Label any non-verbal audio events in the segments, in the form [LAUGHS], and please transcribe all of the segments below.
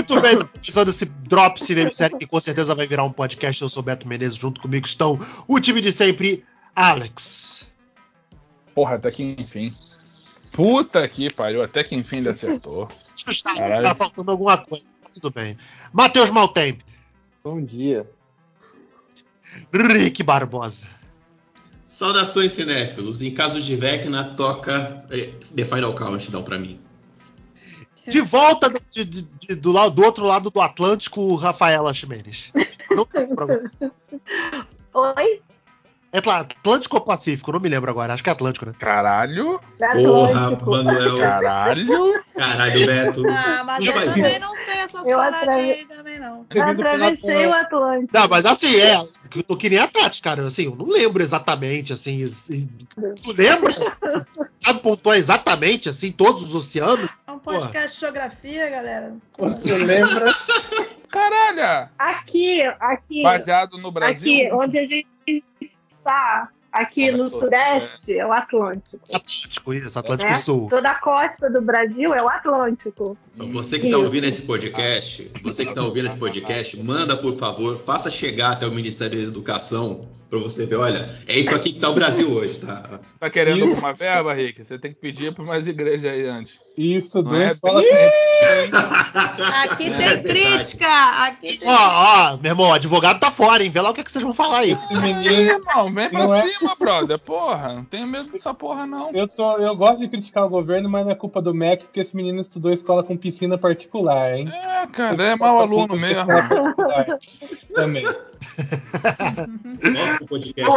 Muito bem, pensando esse Drop Cinema Série, que com certeza vai virar um podcast. Eu sou Beto Menezes, junto comigo estão o time de sempre, Alex. Porra, até que enfim. Puta que pariu, até que enfim ele acertou. Tá, tá faltando alguma coisa, tudo bem. Matheus Maltempe. Bom dia. Rick Barbosa. Saudações, cinéfilos. Em caso de Vecna, toca eh, The Final Countdown pra mim. De volta de, de, de, do, lado, do outro lado do Atlântico, Rafaela Ximenes. Oi? É Atlântico ou Pacífico? Não me lembro agora. Acho que é Atlântico, né? Caralho. Porra, Manuel. Caralho. Caralho, Beto. Ah, mas eu também não sei essas Eu paradas atre- aí também, não. Eu atravessei o Atlântico. Não, mas assim, é. Eu tô que nem a Tati, cara. Assim, eu não lembro exatamente, assim. assim, tu lembra? [LAUGHS] Sabe pontuar exatamente, assim, todos os oceanos? É um podcast de geografia, galera. Você lembra? [LAUGHS] Caralho! Aqui, aqui, Baseado no Brasil. aqui, onde a gente está, aqui no Atlântico, sudeste, é o Atlântico. Atlântico, isso, Atlântico né? Sul. Toda a costa do Brasil é o Atlântico. Você que tá Isso. ouvindo esse podcast, você que tá ouvindo esse podcast, manda por favor, faça chegar até o Ministério da Educação pra você ver, olha, é isso aqui que tá o Brasil hoje, tá? Tá querendo alguma verba, Rick? Você tem que pedir pra mais igrejas aí antes. Não em é escola Aqui É tem crítica. Aqui tem... Ó, ó, meu irmão, o advogado tá fora, hein? Vê lá o que, é que vocês vão falar aí. Esse menino. irmão, vem pra Não é- cima, brother. Porra, não tenho medo dessa porra, não. Eu, tô, eu gosto de criticar o governo, mas não é culpa do MEC, porque esse menino estudou escola com piscina particular, hein? É, cara, é mau aluno mesmo. Também. Podcast,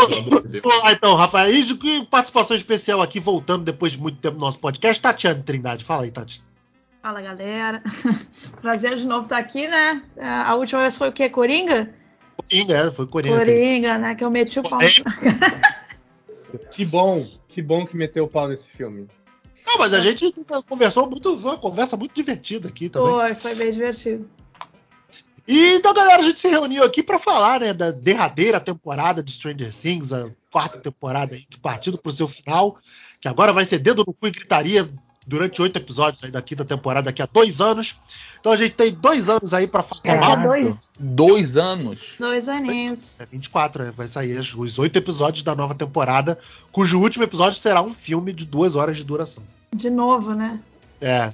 lá então, Rafael. E participação especial aqui, voltando depois de muito tempo no nosso podcast, Tatiane Trindade. Fala aí, Tati. Fala, galera. [LAUGHS] Prazer de novo estar aqui, né? A última vez foi o quê? Coringa? Coringa, é, foi Coringa. Coringa, né? Que eu meti o pau. [LAUGHS] Que bom, que bom que meteu o pau nesse filme. Não, mas a gente conversou muito, foi uma conversa muito divertida aqui também. Foi, foi bem divertido. E então, galera, a gente se reuniu aqui pra falar, né, da derradeira temporada de Stranger Things, a quarta temporada aí, que partindo pro seu final, que agora vai ser dedo no cu e gritaria durante oito episódios aí da quinta temporada, daqui a dois anos. Então a gente tem dois anos aí pra falar. Daqui a dois. Dois anos. Dois aninhos. É 24, né? vai sair os- os oito episódios da nova temporada, cujo último episódio será um filme de duas horas de duração. De novo, né? É.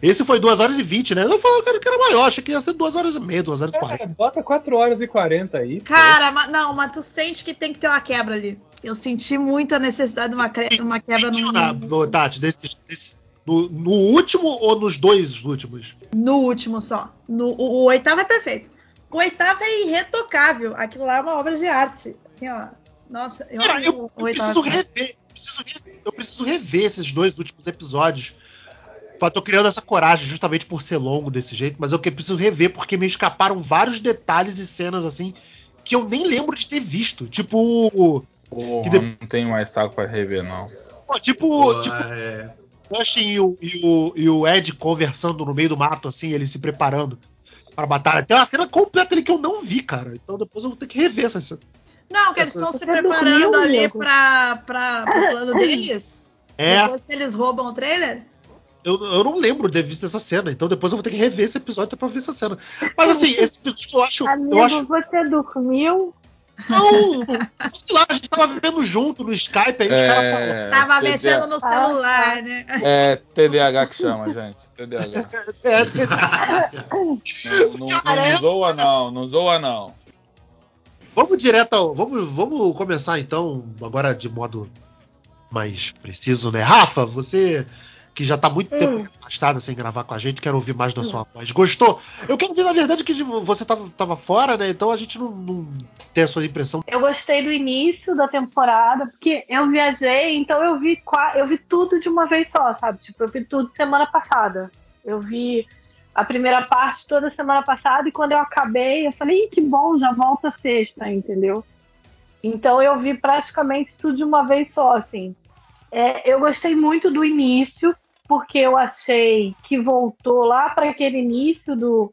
Esse foi duas horas e vinte, né? Eu falei que era maior, achei que ia ser duas horas e meia, duas horas e Cara, quarenta. bota 4 horas e 40 aí. Cara, mas, não, mas tu sente que tem que ter uma quebra ali. Eu senti muita necessidade de uma, cre- uma quebra no, Ah, ô, Tati, desse, desse- no, no último ou nos dois últimos? no último só. No, o, o oitavo é perfeito. O oitavo é irretocável. Aquilo lá é uma obra de arte. Assim, ó. Nossa, eu Cara, amo eu, o eu oitavo. preciso rever. Eu preciso rever, eu preciso rever esses dois últimos episódios. Eu tô criando essa coragem justamente por ser longo desse jeito, mas eu que preciso rever porque me escaparam vários detalhes e cenas assim que eu nem lembro de ter visto. Tipo. Porra, de- não tenho mais saco pra rever, não. pô, tipo. Pô, tipo é, Justin e o, e, o, e o Ed conversando no meio do mato, assim, ele se preparando pra batalha. Tem uma cena completa ali que eu não vi, cara. Então depois eu vou ter que rever essa cena. Não, que eles estão se preparando ali nego? pra, pra, pro plano deles. É, Depois que eles roubam o trailer. Eu, eu não lembro de ter visto essa cena, então depois eu vou ter que rever esse episódio pra ver essa cena. Mas assim, esse episódio eu acho. Amigo, Eu acho você dormiu? não, sei lá, a gente tava vendo junto no Skype, aí os caras falaram. É, Tava TDA mexendo no celular, né? É TDAH que chama, gente. TDAH. [LAUGHS] É, Não, não, não zoa, não. Não zoa, não. vamos direto ao. Vamos, vamos começar então, agora de modo mais preciso, né? Rafa, você que já tá muito tempo Hum. afastada sem gravar com a gente, quero ouvir mais da sua voz. Gostou? Eu quero ver, na verdade, que você tava, tava fora, né? Então a gente não, não tem a sua impressão. Eu gostei do início da temporada, porque eu viajei, então eu vi, eu vi tudo de uma vez só, sabe? Tipo, eu vi tudo semana passada. Eu vi a primeira parte toda semana passada e quando eu acabei, eu falei, que bom, já volta sexta, entendeu? Então eu vi praticamente tudo de uma vez só, assim. É, eu gostei muito do início, porque eu achei que voltou lá para aquele início do,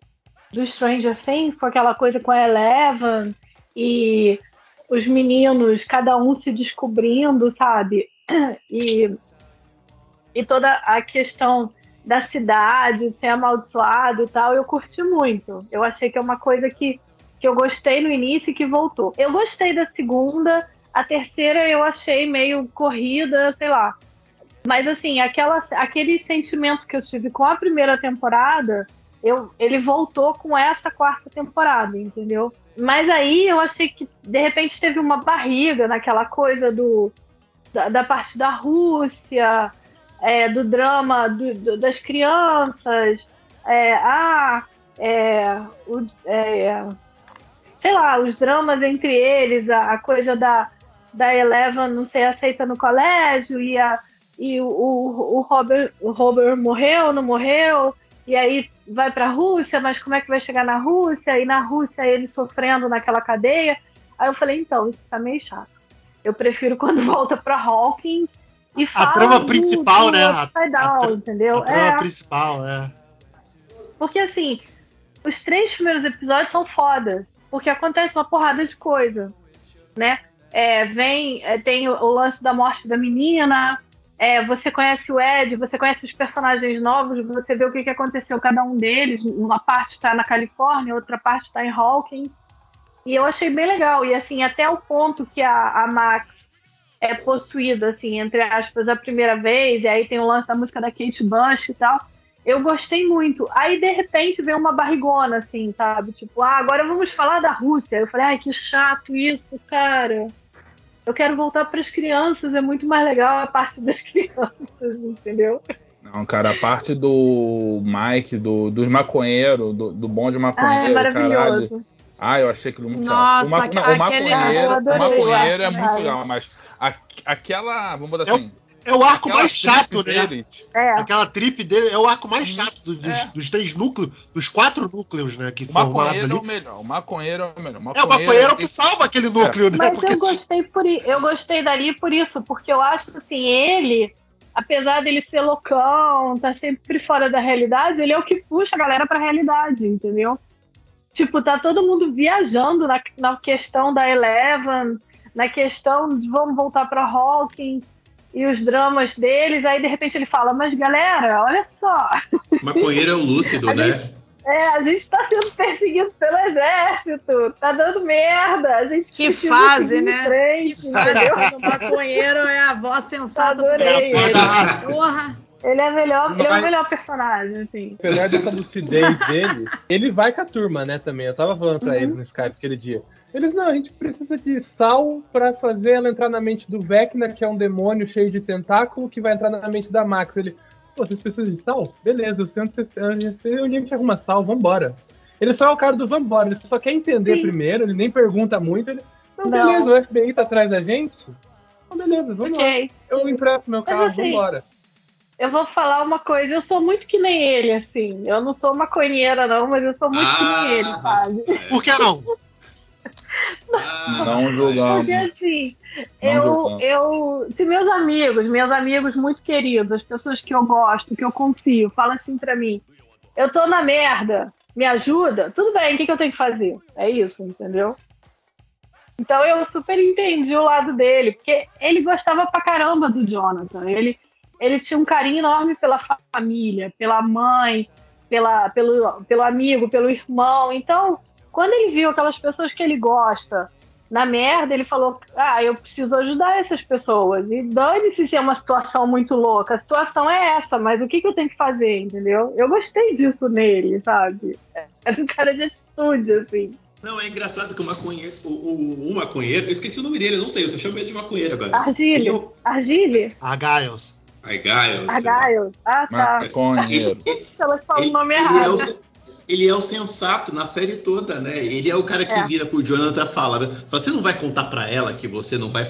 do Stranger Things, com aquela coisa com a Eleven e os meninos, cada um se descobrindo, sabe? E, e toda a questão da cidade, ser amaldiçoado e tal, eu curti muito. Eu achei que é uma coisa que, que eu gostei no início e que voltou. Eu gostei da segunda, a terceira eu achei meio corrida, sei lá. Mas assim, aquela, aquele sentimento que eu tive com a primeira temporada, eu, ele voltou com essa quarta temporada, entendeu? Mas aí eu achei que de repente teve uma barriga naquela coisa do da, da parte da Rússia, é, do drama do, do, das crianças, é, ah, é, o, é, sei lá, os dramas entre eles, a, a, coisa da, da Eleven não ser aceita no colégio e, a, e o, o, o, Robert, o Robert morreu, não morreu, e aí vai para a Rússia, mas como é que vai chegar na Rússia? E na Rússia ele sofrendo naquela cadeia. Aí eu falei, então, isso tá meio chato. Eu prefiro [LAUGHS] quando volta para Hawkins e fala a trama principal, né? A, down, a, entendeu? A trama é. principal, é. Porque assim, os três primeiros episódios são foda, porque acontece uma porrada de coisa, né? É, vem, é, tem o, o, lance da morte da menina, é, você conhece o Ed, você conhece os personagens novos, você vê o que, que aconteceu cada um deles. Uma parte está na Califórnia, outra parte está em Hawkins. E eu achei bem legal. E assim, até o ponto que a, a Max é possuída, assim, entre aspas, a primeira vez, e aí tem o lance da música da Kate Bush e tal. Eu gostei muito. Aí, de repente, vem uma barrigona, assim, sabe? Tipo, ah, agora vamos falar da Rússia. Eu falei, ai, que chato isso, cara. Eu quero voltar para as crianças, é muito mais legal a parte das [LAUGHS] crianças, entendeu? Não, cara, a parte do Mike, do, dos maconheiros, do, do bonde maconheiro, ah, é caralho. Ah, eu achei aquilo muito Nossa, chato. O, ma o maconheiro, o maconheiro é muito legal, mas a, aquela, vamos botar assim. É o arco mais chato, né? É. Aquela trip dele é o arco mais chato dos, é. dos, três núcleos, dos quatro núcleos, né? Que o formados ali. É o melhor, o maconheiro é o melhor. O maconheiro, é, o maconheiro é que salva aquele núcleo, é. né? Mas porque... eu gostei por eu gostei dali por isso, porque eu acho que assim, ele, apesar dele ser loucão, tá sempre fora da realidade, ele é o que puxa a galera pra realidade, entendeu? Tipo, tá todo mundo viajando na, na questão da Eleven, na questão de vamos voltar para Hawkins e os dramas deles, aí de repente ele fala, mas galera, olha só. [LAUGHS] Maconheiro é o lúcido, né? Gente, é, a gente tá sendo perseguido pelo exército, tá dando merda, a gente Que fase, né? Frente, que fase, [LAUGHS] o maconheiro é a voz sensata Adorei, do ele. Porra. Ele é, melhor, Mas, ele é o melhor personagem, assim. Apesar dessa lucidez dele, ele vai com a turma, né, também. Eu tava falando pra uhum. eles no Skype aquele dia. Eles, não, a gente precisa de sal para fazer ela entrar na mente do Vecna, que é um demônio cheio de tentáculo, que vai entrar na mente da Max. Ele, pô, vocês precisam de sal? Beleza, eu sei onde, vocês, eu sei onde a gente arruma sal, vambora. Ele só é o cara do vambora, ele só quer entender Sim. primeiro, ele nem pergunta muito, ele, não, não, beleza, o FBI tá atrás da gente? Não, beleza, vamos okay. lá. Eu empresto meu carro, assim, vambora. Eu vou falar uma coisa, eu sou muito que nem ele, assim. Eu não sou maconheira, não, mas eu sou muito ah, que nem ele, ah, sabe? Por que não? Não julgamos. Porque assim, eu, eu. Se meus amigos, meus amigos muito queridos, as pessoas que eu gosto, que eu confio, falam assim pra mim: eu tô na merda, me ajuda? Tudo bem, o que, que eu tenho que fazer? É isso, entendeu? Então eu super entendi o lado dele, porque ele gostava pra caramba do Jonathan. Ele, ele tinha um carinho enorme pela família, pela mãe, pela, pelo, pelo amigo, pelo irmão. Então, quando ele viu aquelas pessoas que ele gosta na merda, ele falou: Ah, eu preciso ajudar essas pessoas. E dane-se se é uma situação muito louca. A situação é essa, mas o que, que eu tenho que fazer, entendeu? Eu gostei disso nele, sabe? É um cara de atitude, assim. Não, é engraçado que o maconheiro, o, o, o maconheiro, eu esqueci o nome dele, eu não sei, eu só chamo ele de maconheiro agora. Argile. Eu... Argile? Argiles. Argiles. Argiles. Ah, tá. Maconheiro. [LAUGHS] Ela fala o nome errado. Ele é o sensato na série toda, né? Ele é o cara que é. vira pro Jonathan fala, fala, você não vai contar para ela que você não vai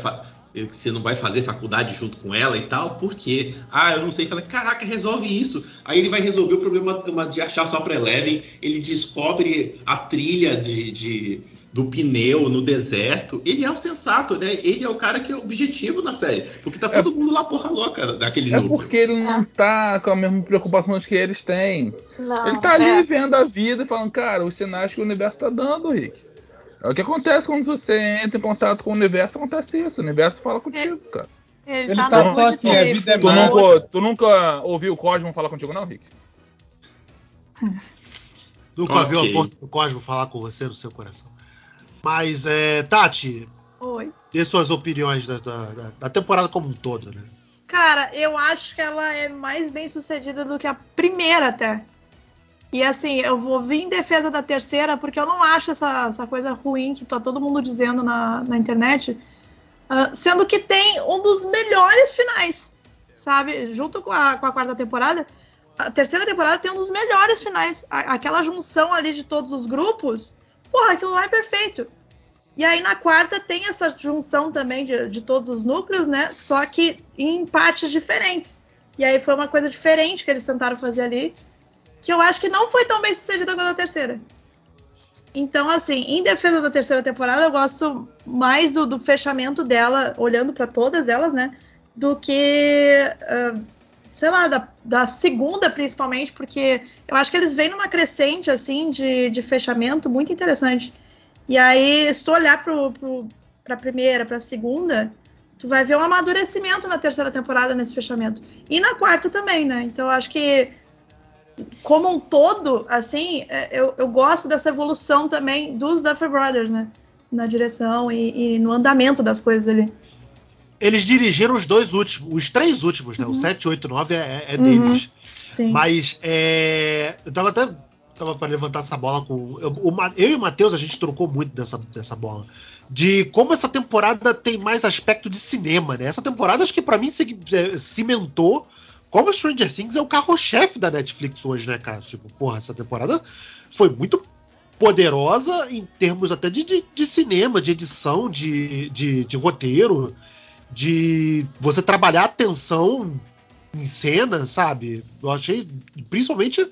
que você não vai fazer faculdade junto com ela e tal, porque, ah, eu não sei, fala, caraca, resolve isso. Aí ele vai resolver o problema de achar só pra Eleven, ele descobre a trilha de, de do pneu no deserto, ele é o sensato, né? Ele é o cara que é objetivo na série. Porque tá todo é, mundo lá porra louca daquele É núcleo. porque ele não tá com a mesma preocupação que eles têm. Não, ele tá ali é. vendo a vida e falando, cara, os sinais que o universo tá dando, Rick. É o que acontece quando você entra em contato com o universo, acontece isso. O universo fala contigo, é. cara. Ele, ele tá, tá só assim, a vida é tu, nunca, tu nunca ouviu o Cosmo falar contigo, não, Rick? nunca okay. ouviu a força do Cosmo falar com você no seu coração. Mas, é, Tati. Oi. Dê suas opiniões da, da, da temporada como um todo, né? Cara, eu acho que ela é mais bem sucedida do que a primeira, até. E assim, eu vou vir em defesa da terceira, porque eu não acho essa, essa coisa ruim que tá todo mundo dizendo na, na internet. Uh, sendo que tem um dos melhores finais, sabe? Junto com a, com a quarta temporada. A terceira temporada tem um dos melhores finais. A, aquela junção ali de todos os grupos. Porra, aquilo lá é perfeito. E aí na quarta tem essa junção também de, de todos os núcleos, né? Só que em partes diferentes. E aí foi uma coisa diferente que eles tentaram fazer ali, que eu acho que não foi tão bem sucedida quanto a terceira. Então, assim, em defesa da terceira temporada, eu gosto mais do, do fechamento dela, olhando para todas elas, né? Do que, uh, sei lá, da, da, segunda, principalmente, porque eu acho que eles vêm numa crescente, assim, de, de fechamento muito interessante. E aí, se tu olhar pro, pro, pra primeira, pra segunda, tu vai ver um amadurecimento na terceira temporada nesse fechamento. E na quarta também, né? Então, eu acho que, como um todo, assim, é, eu, eu gosto dessa evolução também dos Duffer Brothers, né? Na direção e, e, no andamento das coisas ali. Eles dirigiram os dois últimos, os três últimos, né? Uhum. O 7, 8, 9 é, é deles. Uhum. Sim. Mas é, eu tava até tava para levantar essa bola com. Eu, o, eu e o Matheus, a gente trocou muito dessa, dessa bola. De como essa temporada tem mais aspecto de cinema, né? Essa temporada, acho que para mim é, cimentou como Stranger Things é o carro-chefe da Netflix hoje, né, cara? Tipo, porra, essa temporada foi muito poderosa em termos até de, de, de cinema, de edição, de, de, de, roteiro, de você trabalhar a tensão em cena, sabe? Eu achei, principalmente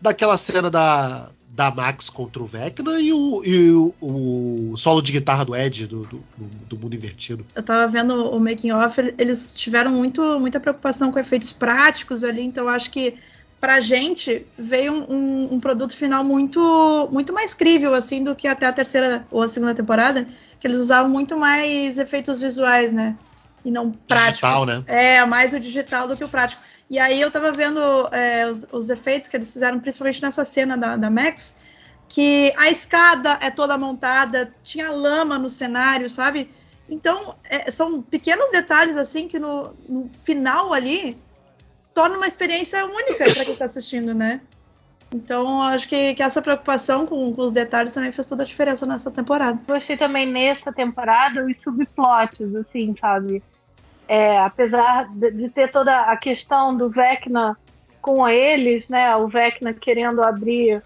daquela cena da, da Max contra o Vecna e o, e o, o solo de guitarra do Ed do, do, do, Mundo Invertido. Eu tava vendo o making off, eles tiveram muito, muita preocupação com efeitos práticos ali, então acho que pra gente veio um, um, um, produto final muito muito mais crível assim do que até a terceira ou a segunda temporada, que eles usavam muito mais efeitos visuais, né? E não práticos. Digital, né? É, mais o digital do que o prático. E aí eu tava vendo é, os, os, efeitos que eles fizeram, principalmente nessa cena da, da Max, que a escada é toda montada, tinha lama no cenário, sabe? Então, é, são pequenos detalhes assim que no, no final ali torna uma experiência única para quem está assistindo, né? Então, acho que, que essa preocupação com, com, os detalhes também fez toda a diferença nessa temporada. Gostei também nessa temporada os subplots, assim, sabe? É, apesar de, ter toda a questão do Vecna com eles, né? O Vecna querendo abrir,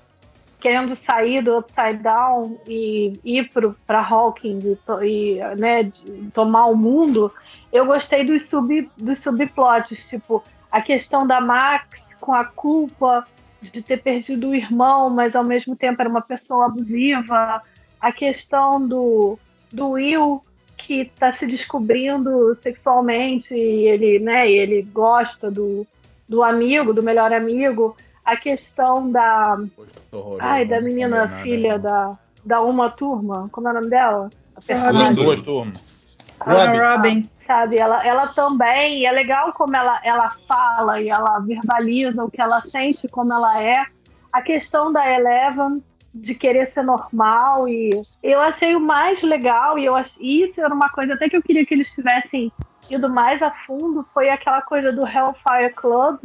querendo sair do Upside Down e ir para Hawking e, e né, tomar o mundo. Eu gostei dos, sub, dos subplots, tipo a questão da Max com a culpa de ter perdido o irmão, mas ao mesmo tempo era uma pessoa abusiva. A questão do, do Will que está se descobrindo sexualmente e ele, né, ele gosta do, do amigo, do melhor amigo. A questão da. Ai, da menina filha da, da uma turma. Como é o nome dela? As duas turmas. Robin. Robin. Sabe, ela, ela também, é legal como ela, ela fala e ela verbaliza o que ela sente, como ela é. A questão da Eleven, de querer ser normal e eu achei o mais legal e eu ach... isso era uma coisa até que eu queria que eles tivessem ido mais a fundo foi aquela coisa do Hellfire Club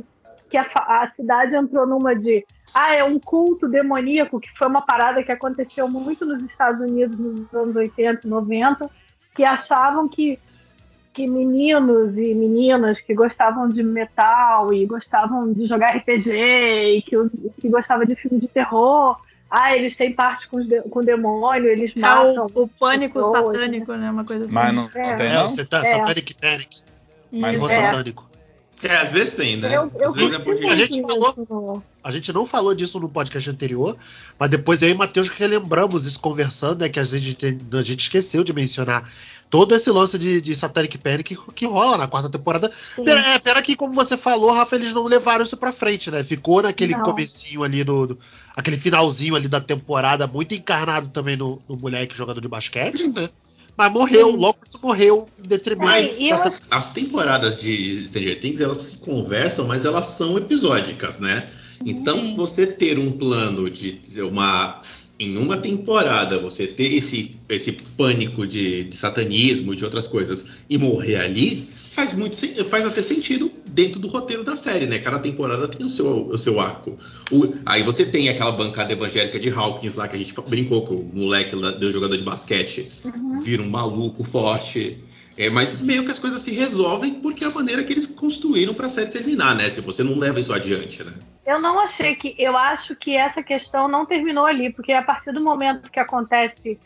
que a, a cidade entrou numa de ah, é um culto demoníaco, que foi uma parada que aconteceu muito nos Estados Unidos nos anos 80, 90, que achavam que, que meninos e meninas que gostavam de metal e gostavam de jogar RPG e que, que gostavam de filme de terror ah, eles têm parte com, de, com demônio, eles é matam. O, o pânico pessoas, satânico, né? Uma coisa assim. Mas não, não é. tem, não? É, você tá, é. Satanic Panic. Mas não é. satânico. É, às vezes tem, né? Eu, eu às vezes é porque a gente falou, a gente não falou disso no podcast anterior, mas depois aí, Matheus, que relembramos isso conversando, né? Que a gente, a gente esqueceu de mencionar todo esse lance de, de Satanic Panic que, que rola na quarta temporada. Pera, é, pera que, como você falou, Rafa, eles não levaram isso pra frente, né? Ficou naquele não. comecinho ali, no, do, aquele finalzinho ali da temporada, muito encarnado também no, no moleque jogador de basquete, né? Mas morreu, Sim. logo isso morreu em detrimento. Mas eu... as temporadas de Stranger Things elas se conversam, mas elas são episódicas, né? Então Sim. você ter um plano de uma em uma temporada você ter esse, esse pânico de, de satanismo, de outras coisas e morrer ali, faz muito faz até sentido dentro do roteiro da série, né? Cada temporada tem o seu, o seu arco. O, aí você tem aquela bancada evangélica de Hawkins lá que a gente brincou com o moleque lá, do jogador de basquete uhum. vira um maluco forte. É, mas meio que as coisas se resolvem porque é a maneira que eles construíram para a série terminar, né? Se você não leva isso adiante, né? Eu não achei que. Eu acho que essa questão não terminou ali, porque a partir do momento que acontece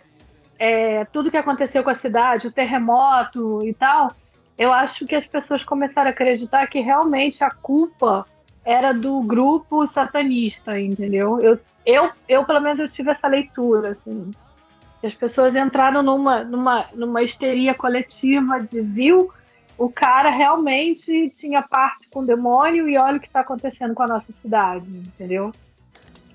é, tudo que aconteceu com a cidade, o terremoto e tal, eu acho que as pessoas começaram a acreditar que realmente a culpa era do grupo satanista, entendeu? Eu, eu, eu pelo menos, eu tive essa leitura, assim. As pessoas entraram numa, numa, numa histeria coletiva de viu o cara realmente tinha parte com o demônio e olha o que está acontecendo com a nossa cidade, entendeu?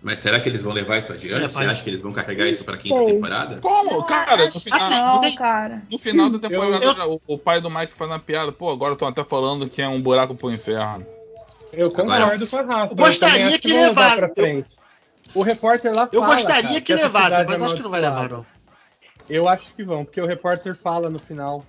Mas será que eles vão levar isso adiante? É, Você acha que eles vão carregar isso pra quinta Sei. temporada? Como, cara? No final, assim, não, cara. no final da temporada, eu, o, o, pai do Mike faz uma piada. Pô, agora estão até falando que é um buraco pro inferno. Eu concordo agora, com a Rafa. Gostaria que, que levaram. O repórter lá Eu fala, gostaria cara, que levasse, mas acho que não vai levar, não. Eu acho que vão, porque o repórter fala no final.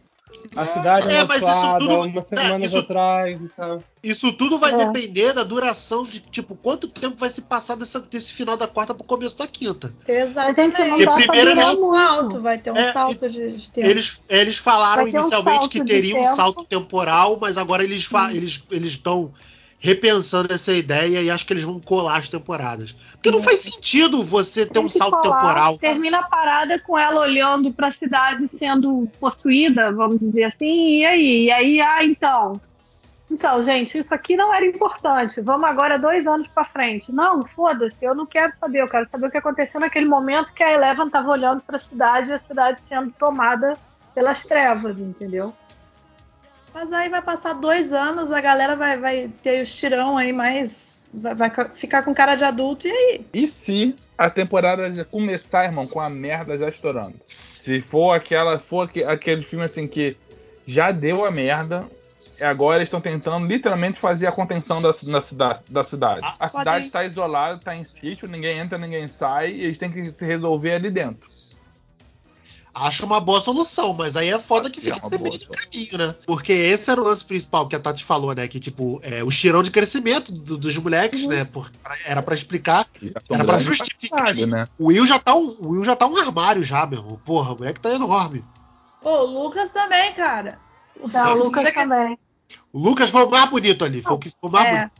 A cidade é, mas isso tudo, umas é, semanas isso, atrás e tal. Isso tudo vai é. depender da duração de, tipo, quanto tempo vai se passar dessa, desse final da quarta pro começo da quinta. Exatamente. Porque primeiro vai ter um salto, vai ter um é, salto de tempo. Eles, eles falaram inicialmente um que teria um salto temporal, mas agora eles hum. eles eles estão repensando essa ideia e acho que eles vão colar as temporadas. Porque não faz sentido você ter um salto colar, temporal. Termina a parada com ela olhando para a cidade sendo possuída, vamos dizer assim, e aí? E aí, ah, então. Então, gente, isso aqui não era importante. Vamos agora dois anos para frente. Não, foda-se, eu não quero saber. Eu quero saber o que aconteceu naquele momento que a Eleven estava olhando para a cidade e a cidade sendo tomada pelas trevas, entendeu? Mas aí vai passar dois anos, a galera vai, vai ter o tirão aí mais. Vai, vai, ficar com cara de adulto e aí? E se a temporada já começar, irmão, com a merda já estourando? Se for aquela. For aquele filme assim que já deu a merda. Agora eles estão tentando literalmente fazer a contenção da, da, cidade, da cidade. Ah, a cidade está isolada, está em sítio, ninguém entra, ninguém sai, e eles têm que se resolver ali dentro acho uma boa solução, mas aí é foda que fica é sem meio de caminho, né? Porque esse era o lance principal que a Tati falou, né? Que, tipo, é, o cheirão de crescimento do, dos moleques, uhum. né? Por, era para explicar, era para justificar. né? O Will já tá um, o Will já tá um armário já, meu. Porra, o moleque tá enorme. Pô, o Lucas também, cara. Não, o Lucas também. O Lucas foi o mais bonito ali, foi o que ficou mais é. bonito.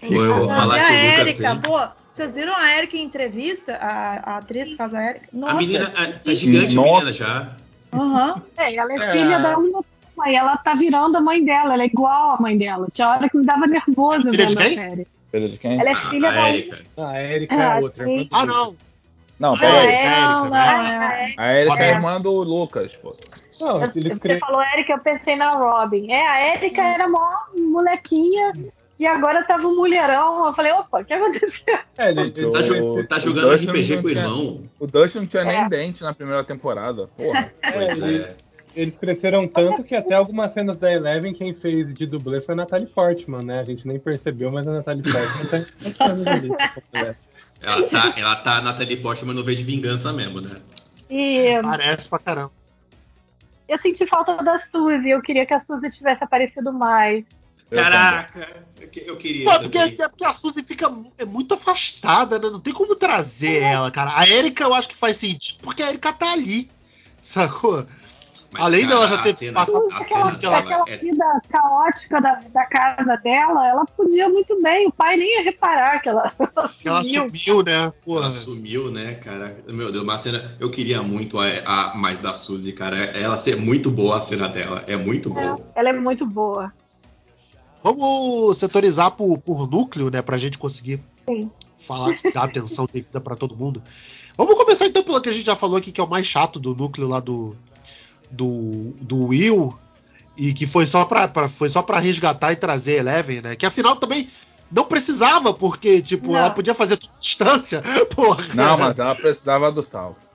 Pô, eu vou falar que o Lucas. Erika, pô, vocês viram a Erika em entrevista? A, a atriz que faz a Erika? Nossa, a menina é, é gigante, a menina já. Uhum. É, ela é, é. filha da uma mãe. Ela tá virando a mãe dela. Ela é igual a mãe dela. Tinha hora que me dava nervoso vendo a série. Filha de quem? Ela é filha a da. Erika. Ah, a Erika é, a outra. Ah, não. Não, a Erika. Não, é. A Erika é irmã do Lucas, pô. Não, Você falou Erika, eu pensei na Robin. É, a Erika era mó molequinha e agora tava um mulherão. Eu falei, opa, o que aconteceu? É, ele, ele tá, jogando, tá jogando RPG com o irmão. O Dustin não tinha é. nem dente na primeira temporada. Porra. [LAUGHS] É, é. Eles cresceram tanto que até algumas cenas da Eleven quem fez de dublê foi a Natalie Portman, né? A gente nem percebeu, mas a Natalie Portman tá ela tá, ela tá a Natalie Portman no V de Vingança mesmo, né? E... Parece pra caramba. Eu senti falta da Suzy, eu queria que a Suzy tivesse aparecido mais. Caraca, eu queria. Pô, porque, é porque a Suzy fica é muito afastada, né? Não tem como trazer é. ela, cara. A Erika eu acho que faz sentido, porque a Erika tá ali, sacou? Mas, Além cara, dela já ter cena, passado aquela, aquela, aquela é... vida caótica da, da, casa dela, ela podia muito bem. O pai nem ia reparar que ela, [LAUGHS] ela sumiu. Ela sumiu, né? Porra. Ela sumiu, né, cara? Meu Deus, uma cena. Eu queria muito a, a mais da Suzy, cara. Ela ser muito boa a cena dela. É muito boa. É, ela é muito boa. Vamos setorizar por, por núcleo, né? Pra gente conseguir Sim. falar, dar atenção devida para todo mundo. Vamos começar então pelo que a gente já falou aqui, que é o mais chato do núcleo lá do, do, do Will. E que foi só pra, pra foi só para resgatar e trazer Eleven, né? Que afinal também não precisava, porque, tipo, não. ela podia fazer tudo distância. [LAUGHS] Porra. Não, mas ela precisava do salto.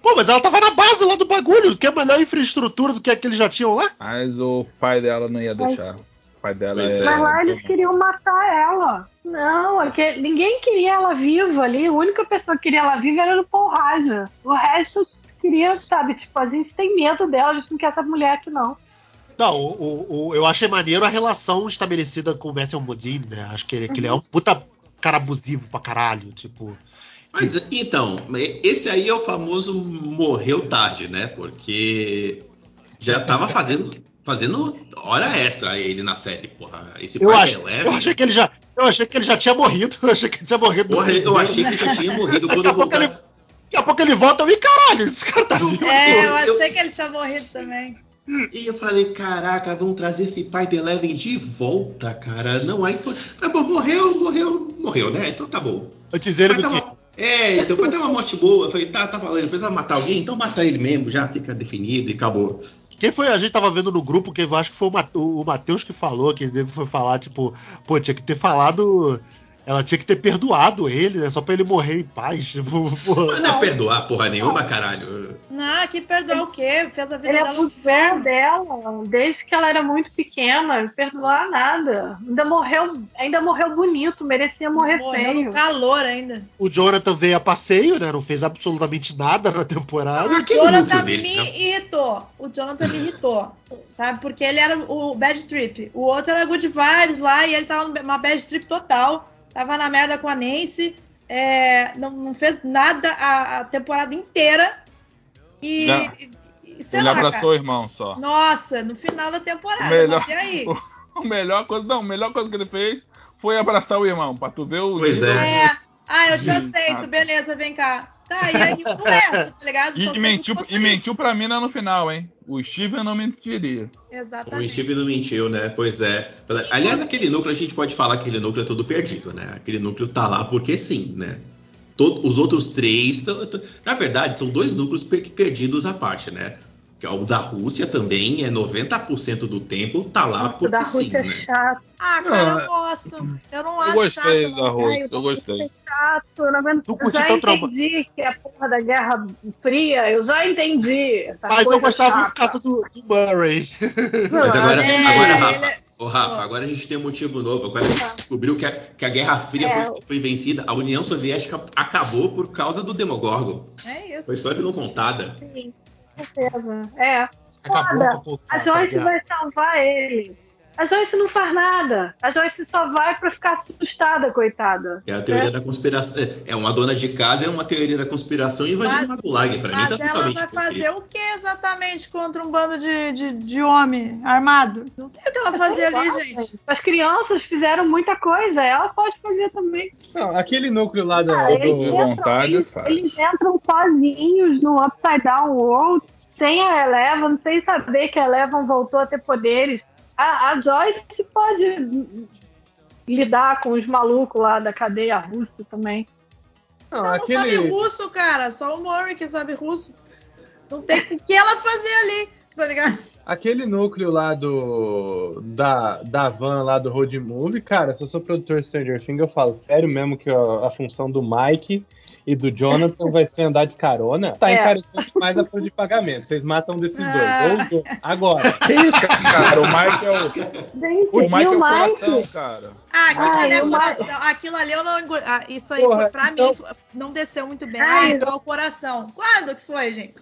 Pô, mas ela tava na base lá do bagulho, que é melhor infraestrutura do que a que eles já tinham lá. Mas o pai dela não ia deixar. Pai dela é. é. Mas lá eles queriam matar ela. Não, é que ninguém queria ela viva ali. A única pessoa que queria ela viva era o Paul Reiser. O resto queria, sabe, tipo, a gente tem medo dela, a gente não quer essa mulher aqui, não. Não, o, o- o- eu achei maneiro a relação estabelecida com o Matthew Modine, né? Acho que ele, que ele é um puta cara abusivo pra caralho, tipo. Mas então, esse aí é o famoso morreu tarde, né? Porque já tava fazendo, fazendo hora extra ele na série, porra. Esse Eu, pai acho, é leve. eu achei que ele já. Eu achei que ele já tinha morrido. [LAUGHS] Eu achei que ele tinha morrido. Porra, eu achei que já tinha morrido quando Daqui a eu pouco voltar. ele, daqui a pouco ele volta e caralho, esse cara tá vivo. É, eu Eu- achei que ele tinha morrido também. E eu falei, caraca, vão trazer esse pai de Eleven de volta, cara. Não, aí foi. Mas, pô, morreu, morreu, morreu, né? Então tá bom. Antes ele do ter que. uma- É, então vai ter uma morte boa. Eu falei, tá, tá valendo. Precisa matar alguém? Então mata ele mesmo, já fica definido e acabou. Quem foi? A gente tava vendo no grupo, que eu acho que foi o Matheus que falou, que foi falar, tipo, pô, tinha que ter falado. Ela tinha que ter perdoado ele, né? Só pra ele morrer em paz. [LAUGHS] Tipo. Mas não é perdoar porra nenhuma, caralho. Não, que perdoar o quê? Fez a vida Ele dela no abusou inferno. dela desde que ela era muito pequena, não perdoar nada. Ainda morreu, ainda morreu bonito, merecia morrer Morreu feio. no calor ainda. O Jonathan veio a passeio, né? Não fez absolutamente nada na temporada. O Aquele Jonathan me irritou. O Jonathan me irritou. Sabe? Porque ele era o bad trip. O outro era good vibes lá e ele tava numa bad trip total. Tava na merda com a Nancy. é, não, não fez nada a, a temporada inteira. E. Já. e- sei Ele lá, abraçou cara. o irmão só. Nossa, no final da temporada. Melhor- Mas e aí? [LAUGHS] A melhor coisa, não, a melhor coisa que ele fez foi abraçar o irmão, pra tu ver o. Pois é. É. Ah, eu te aceito, beleza, vem cá. Tá, e aí [LAUGHS] o resto, tá ligado? E, mentiu, e mentiu pra mina no final, hein? O Steven não mentiria. O Exatamente. Steve não mentiu, né? Pois é. Aliás, aquele núcleo, a gente pode falar que aquele núcleo é todo perdido, né? Aquele núcleo tá lá porque sim, né? Todo- os outros três, na verdade, são dois núcleos per- perdidos à parte, né? Que é o da Rússia também, é 90% do tempo, tá lá porque da sim, Rússia é né? chato. Ah, cara, Não, eu gosto. Eu não Eu acho gostei chato, da. Rússia, eu da gostei. Rússia é chato. Eu, já entendi que é a porra da Guerra Fria. Eu já entendi. essa Mas eu gostava chata. por causa do, do Murray. [LAUGHS] Mas agora, É, agora Rafa, é- ô, Rafa, agora a gente tem um motivo novo. Agora a gente descobriu que a, que a Guerra Fria É. foi, foi vencida, a União Soviética acabou por causa do Demogorgon. É isso. Foi história não contada. Sim, certeza. É. Acabou Foda. com, com, A Joyce vai salvar ele. A Joyce não faz nada. A Joyce só vai pra ficar assustada, coitada. É a teoria da conspiração. É uma dona de casa, é uma teoria da conspiração e invadindo Mas- uma gulag. Pra mim Mas tá ela vai fazer o que exatamente contra um bando de, de, de homem armado? Não tem o que ela fazer ali, gente. As crianças fizeram muita coisa. Ela pode fazer também. Não, aquele núcleo lá da, Ah, do- entram, vontade eles, faz. eles entram sozinhos no Upside Down World, sem a Eleven, sem saber que a Eleven voltou a ter poderes. A, a Joyce pode lidar com os malucos lá da cadeia russa também. Não, Ela não sabe aquele, russo, cara. Só o Murray que sabe russo. Não tem o que ela fazer ali, tá ligado? aquele núcleo lá do. Da, da van lá do Road Movie, cara, se eu sou produtor de Stranger Things, eu falo sério mesmo que a, a função do Mike e do Jonathan vai ser andar de carona. Tá É. encarecendo demais a folha de pagamento. Vocês matam um desses Ah. dois. Ou. Agora. Que isso, cara? O Mike é o, Gente, o Mike é o o Mike, coração, cara. Ah, aquilo Ai, ali é eu- coração. Aquilo ali eu não. engo- Ah, isso aí, Porra, foi, pra então- mim, não desceu muito bem. Ai, Ah, então é o coração. Quando que foi, gente?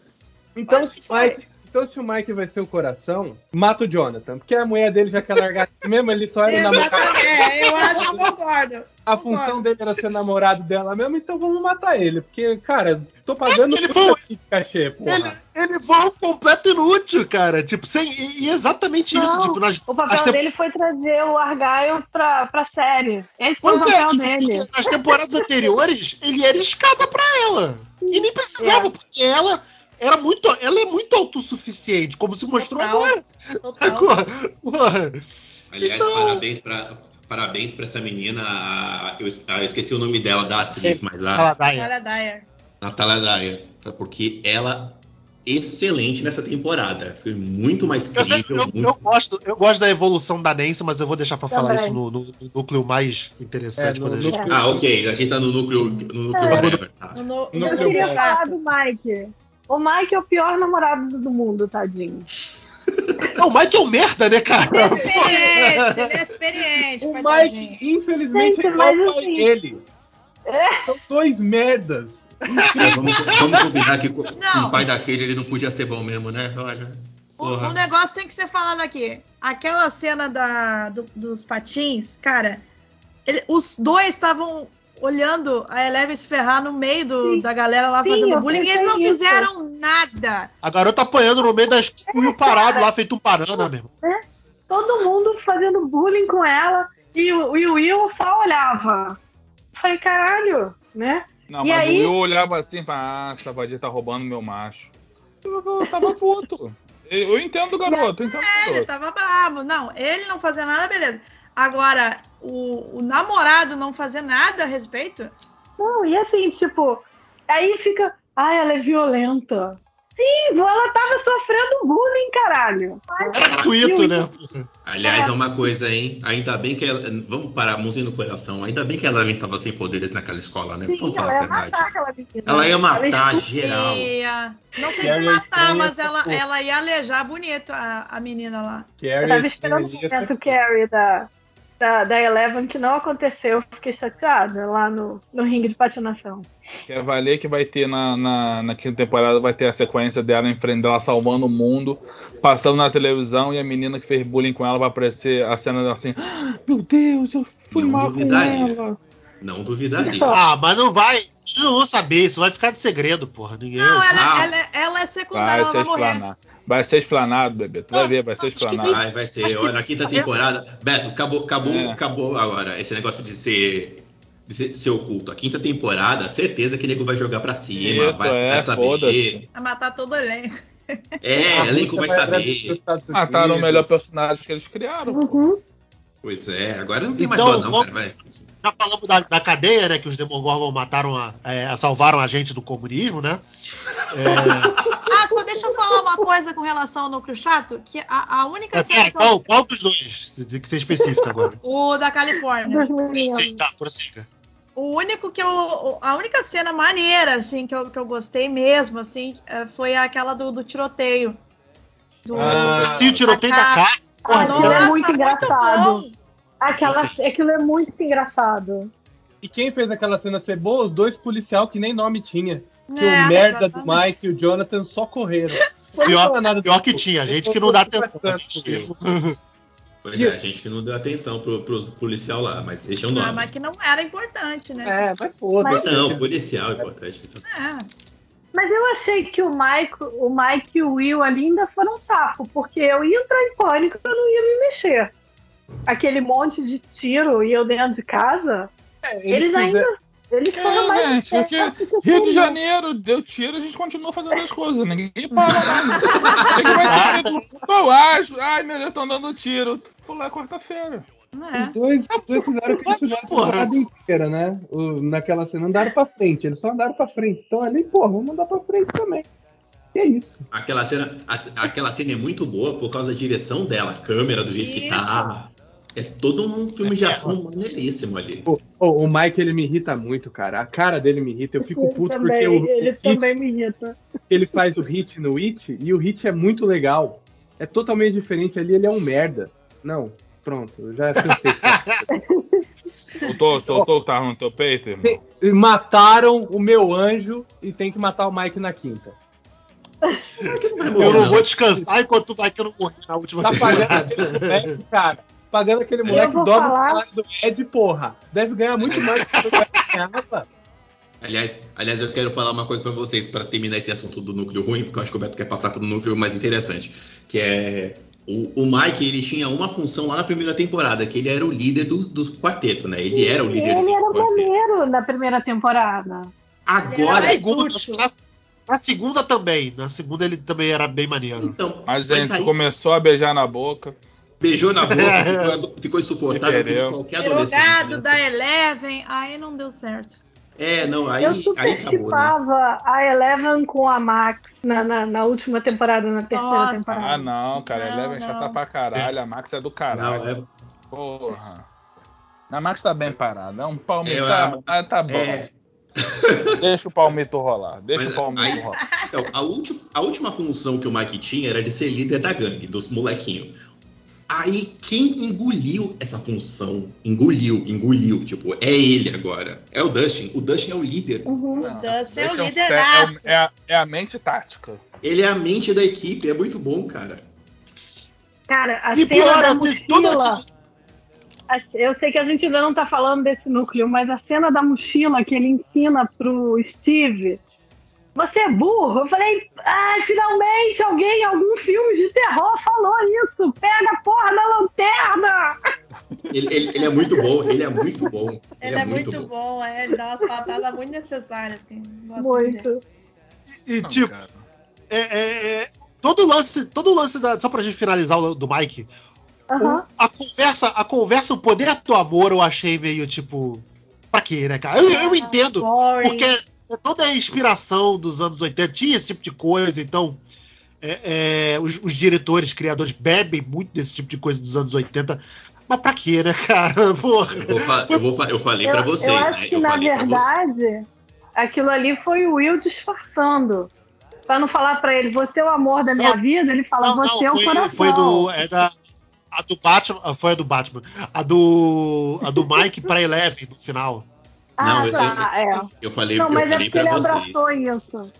Então Quando se, o foi? Mike, então, se o Mike vai ser o coração, mata o Jonathan. Porque a mulher dele já quer largar mesmo, ele só era namorado. É, eu acho que concordo. A Concordo. função dele era ser namorado dela mesmo, então vamos matar ele. Porque, cara, tô pagando Ele foi- aqui de cachê, porra. Ele, ele foi um completo inútil, cara. Tipo, sem, e, e exatamente isso. Não, Tipo, nas, o papel tem- dele foi trazer o Argyle pra, pra série. Esse foi o é, papel tipo, dele. nas temporadas anteriores, ele era escada pra ela. E nem precisava, É. porque ela era muito. Ela é muito autossuficiente, como se mostrou Total. agora. Total. [LAUGHS] Aliás, Então- parabéns pra. Parabéns pra essa menina, a- eu, ah, eu esqueci o nome dela, da atriz, mas a. Cara, Dyer. Natália Dyer, porque ela excelente nessa temporada. Foi muito mais Eu, sei- crível, eu- muito eu gosto, eu gosto da evolução da Nancy, mas eu vou deixar pra falar isso no, no- no núcleo mais interessante É, no quando a gente. Ah, ok. A gente tá no núcleo, no núcleo É. whatever. Tá. No, no, Eu queria falar do Mike. O Mike é o pior namorado do mundo, tadinho. Não, o Mike é um merda, né, cara? Ele é experiente, ele é experiente. O. Mike, infelizmente, Gente, é o pai assim- dele. É. São dois merdas. É, vamos, vamos combinar que com [LAUGHS] o pai daquele ele não podia ser bom mesmo, né? Olha. O negócio tem que ser falado aqui. Aquela cena da, do- dos patins, cara, ele- os dois estavam olhando a Eleven se ferrar no meio do- Sim. da galera lá Sim, fazendo eu bullying e eles não nisso. fizeram nada. A garota apanhando no meio das e o parado lá, feito um banana, meu irmão. Todo mundo fazendo bullying com ela e o, e o Will só olhava. Falei, caralho, né? Não, E mas aí- o Will olhava assim e falava, ah, essa vadia tá roubando meu macho. Eu, eu tava puto. Eu, eu entendo o garoto, eu entendo o É, ele garoto. tava bravo. Não, ele não fazia nada, beleza. Agora, o, o namorado não fazer nada a respeito? Não, e assim, tipo, aí fica, ai, ela é violenta. Sim, ela tava sofrendo bullying, caralho. É gratuito, né? Aliás, é uma coisa, hein? Ainda bem que ela. Vamos parar a mãozinha no coração. Ainda bem que ela tava sem poderes naquela escola, né? Sim, Vamos ela falar a ia matar verdade. aquela menina. Ela ia matar ia geral. Ia- Não sei se matar, mas ela, porra. ela ia alejar bonito a, a menina lá. Eu Carrie, tava esperando o momento Carrie da, da, da Eleven que não aconteceu. Fiquei chateada lá no, no ringue de patinação. Quer valer que vai ter na, na, na quinta temporada, vai ter a sequência dela em frente dela salvando o mundo, passando na televisão e a menina que fez bullying com ela vai aparecer a cena dela assim, "Ah, meu Deus, eu fui Não mal com ela. Não duvidaria. Ah, mas não vai. Não vão saber, isso vai ficar de segredo, porra. Ninguém. Não, ela, Ah. ela, é- ela é Vai secundária, ela ser vai morrer. Vai ser explanado, bebê. Tu vai ver, vai ser explanado. Vai, vai ser. Olha, na quinta temporada. Beto, acabou, acabou, É. acabou agora esse negócio de ser. De ser, ser oculto. A quinta temporada, certeza que o nego vai jogar pra cima, Isso, vai é, saber. Vai matar todo o elenco. É, [LAUGHS] A elenco vai saber. Mataram o melhor personagem que eles criaram. Uhum. Pois é, agora não tem mais Então, dó, não, vamos- cara. Vai. Já falamos da, da cadeia, né? Que os Demogorgon mataram, a, é, salvaram a gente do comunismo, né? É, [LAUGHS] Ah, só deixa eu falar uma coisa com relação ao núcleo chato, que a, a única é, cena eu... qual, qual dos dois? Tem que ser específico agora. [LAUGHS] O da Califórnia. Sim, tá, prossiga. O único que eu. A única cena maneira, assim, que eu, que eu gostei mesmo, assim, eh, foi aquela do, do tiroteio. Do, Ah, Sim, o tiroteio da casa. Porra, Ah, é muito engraçado. bom. Aquela, aquilo é muito engraçado. E quem fez aquela cena ser boa? Os dois policial que nem nome tinha. Que É, o merda do exatamente. Mike e o Jonathan só correram. [LAUGHS] Pior- Pior do- que tinha, gente que não dá atenção. Gente, [LAUGHS] Pois é, a gente que não deu atenção pro, pros policial lá, mas deixa o Ah, nome. mas que não era importante, né? É, mas foda-se. Não, policial é importante. É. Mas eu achei que o Mike, o Mike e o Will ali ainda foram um sapo, porque eu ia entrar em pânico eu não ia me mexer. Aquele monte de tiro e eu dentro de casa, É, eles, fizeram- ainda. Eles foram É, mais gente, porque Rio de. Janeiro deu tiro, a gente continua fazendo as coisas. Ninguém para mais. Que vai ter- Eu acho. Ai, meu Deus, estão dando tiro. Vou lá quarta-feira. É. Os dois, os dois fizeram o que eles fizeram a Porra. temporada inteira, né? O- naquela cena, andaram pra frente, eles só andaram pra frente. Então ali, pô, vamos andar pra frente também. E é isso. Aquela cena, a- aquela cena é muito boa por causa da direção dela, a câmera do jeito que tá. É todo um filme de ação maneiríssimo ali. Pô, o Mike, ele me irrita muito, cara. A cara dele me irrita. Eu fico Ele puto também, porque o, ele o hit, também me irrita. ele faz o hit no It e o hit é muito legal. É totalmente diferente ali, ele é um merda. Não, pronto, eu já cansei. [LAUGHS] Soltou, soltou o tava no teu peito, irmão? Tem- Mataram o meu anjo e tem que matar o Mike na quinta. Eu não vou descansar enquanto o Mike não morrer na última Tá pagando temporada. moleque, cara. Pagando aquele moleque dobra o falar- salário do Ed, porra. Deve ganhar muito mais do que o Ed ganhava. Aliás, aliás, eu quero falar uma coisa pra vocês para terminar esse assunto do núcleo ruim, porque eu acho que o Beto quer passar pro núcleo mais interessante, que é o, o Mike, ele tinha uma função lá na primeira temporada, que ele era o líder do, do quarteto, né? Ele era o líder Ele do era quarteto. maneiro na primeira temporada. Agora, acho que na, na segunda também. Na segunda ele também era bem maneiro. então, A mas gente aí começou a beijar na boca. Beijou na boca, [LAUGHS] ficou, ficou insuportável como qualquer adolescente. gado né? da Eleven, aí não deu certo. É, não, aí, eu aí acabou, né? chipava a Eleven com a Max na, na, na última temporada, na terceira Nossa. temporada. Ah, não, cara. Não, Eleven já não. tá pra caralho. A Max é do caralho. Não, é, Porra. A Max tá bem parada. É um palmito. É, tá, ah, tá bom. é, [LAUGHS] Deixa o palmito rolar. Deixa Mas o palmito aí- rolar. Então, a, ulti- a última função que o Mike tinha era de ser líder da gangue, dos molequinhos. Aí quem engoliu essa função, engoliu, engoliu, tipo, é ele agora. É o Dustin. O Dustin é o líder. Uhum. Não, Dustin é o um- líder é, é, a- é a mente tática. Ele é a mente da equipe, é muito bom, cara. Cara, a E cena pior, da mochila. Eu sei que a gente ainda não tá falando desse núcleo, mas a cena da mochila que ele ensina pro Steve. Você é burro? Eu falei, ai, finalmente alguém em algum filme de terror falou isso. Pega a porra da lanterna! Ele, ele- ele é muito bom, ele é muito bom. [LAUGHS] Ele é muito bom, é, ele dá umas patadas muito necessárias, assim. Gosto muito. Muito. E, Não, tipo, é, é- é- todo lance, todo lance da, só pra gente finalizar o do Mike, Aham. o- a conversa, a conversa, o poder do amor eu achei meio tipo, pra quê, né, cara? Eu, eu entendo, Boring. porque é toda a inspiração dos anos 80 tinha esse tipo de coisa, então é, é, os, os diretores, criadores bebem muito desse tipo de coisa dos anos 80. Mas pra quê, né, cara? [LAUGHS] Porra. Eu, vou fa- eu, vou eu falei Eu, pra vocês, eu acho né? que, Eu na verdade, aquilo ali foi o Will disfarçando. Pra não falar pra ele, você é o amor da minha Não, vida, ele fala, Não, não, você é o foi, coração. foi do. É da. A do Batman. Foi a do Batman. A do. A do Mike pra Eleven no final. Ah, Não, eu- tá, é. Eu falei, Não, eu mas é falei porque ele pra vocês. abraçou isso.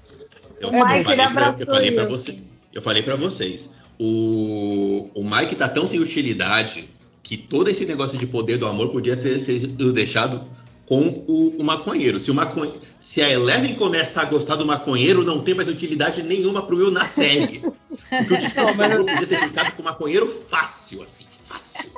Eu, O eu Mike, falei, ele pra, eu abraçou falei pra você. Eu falei pra vocês. O, o Mike tá tão sem utilidade que todo esse negócio de poder do amor podia ter sido deixado com o, o maconheiro. Se, o maconhe... Se a Eleven começa a gostar do maconheiro, não tem mais utilidade nenhuma pro Will na série. [LAUGHS] Porque o discurso do amor podia ter ficado com o maconheiro fácil, assim.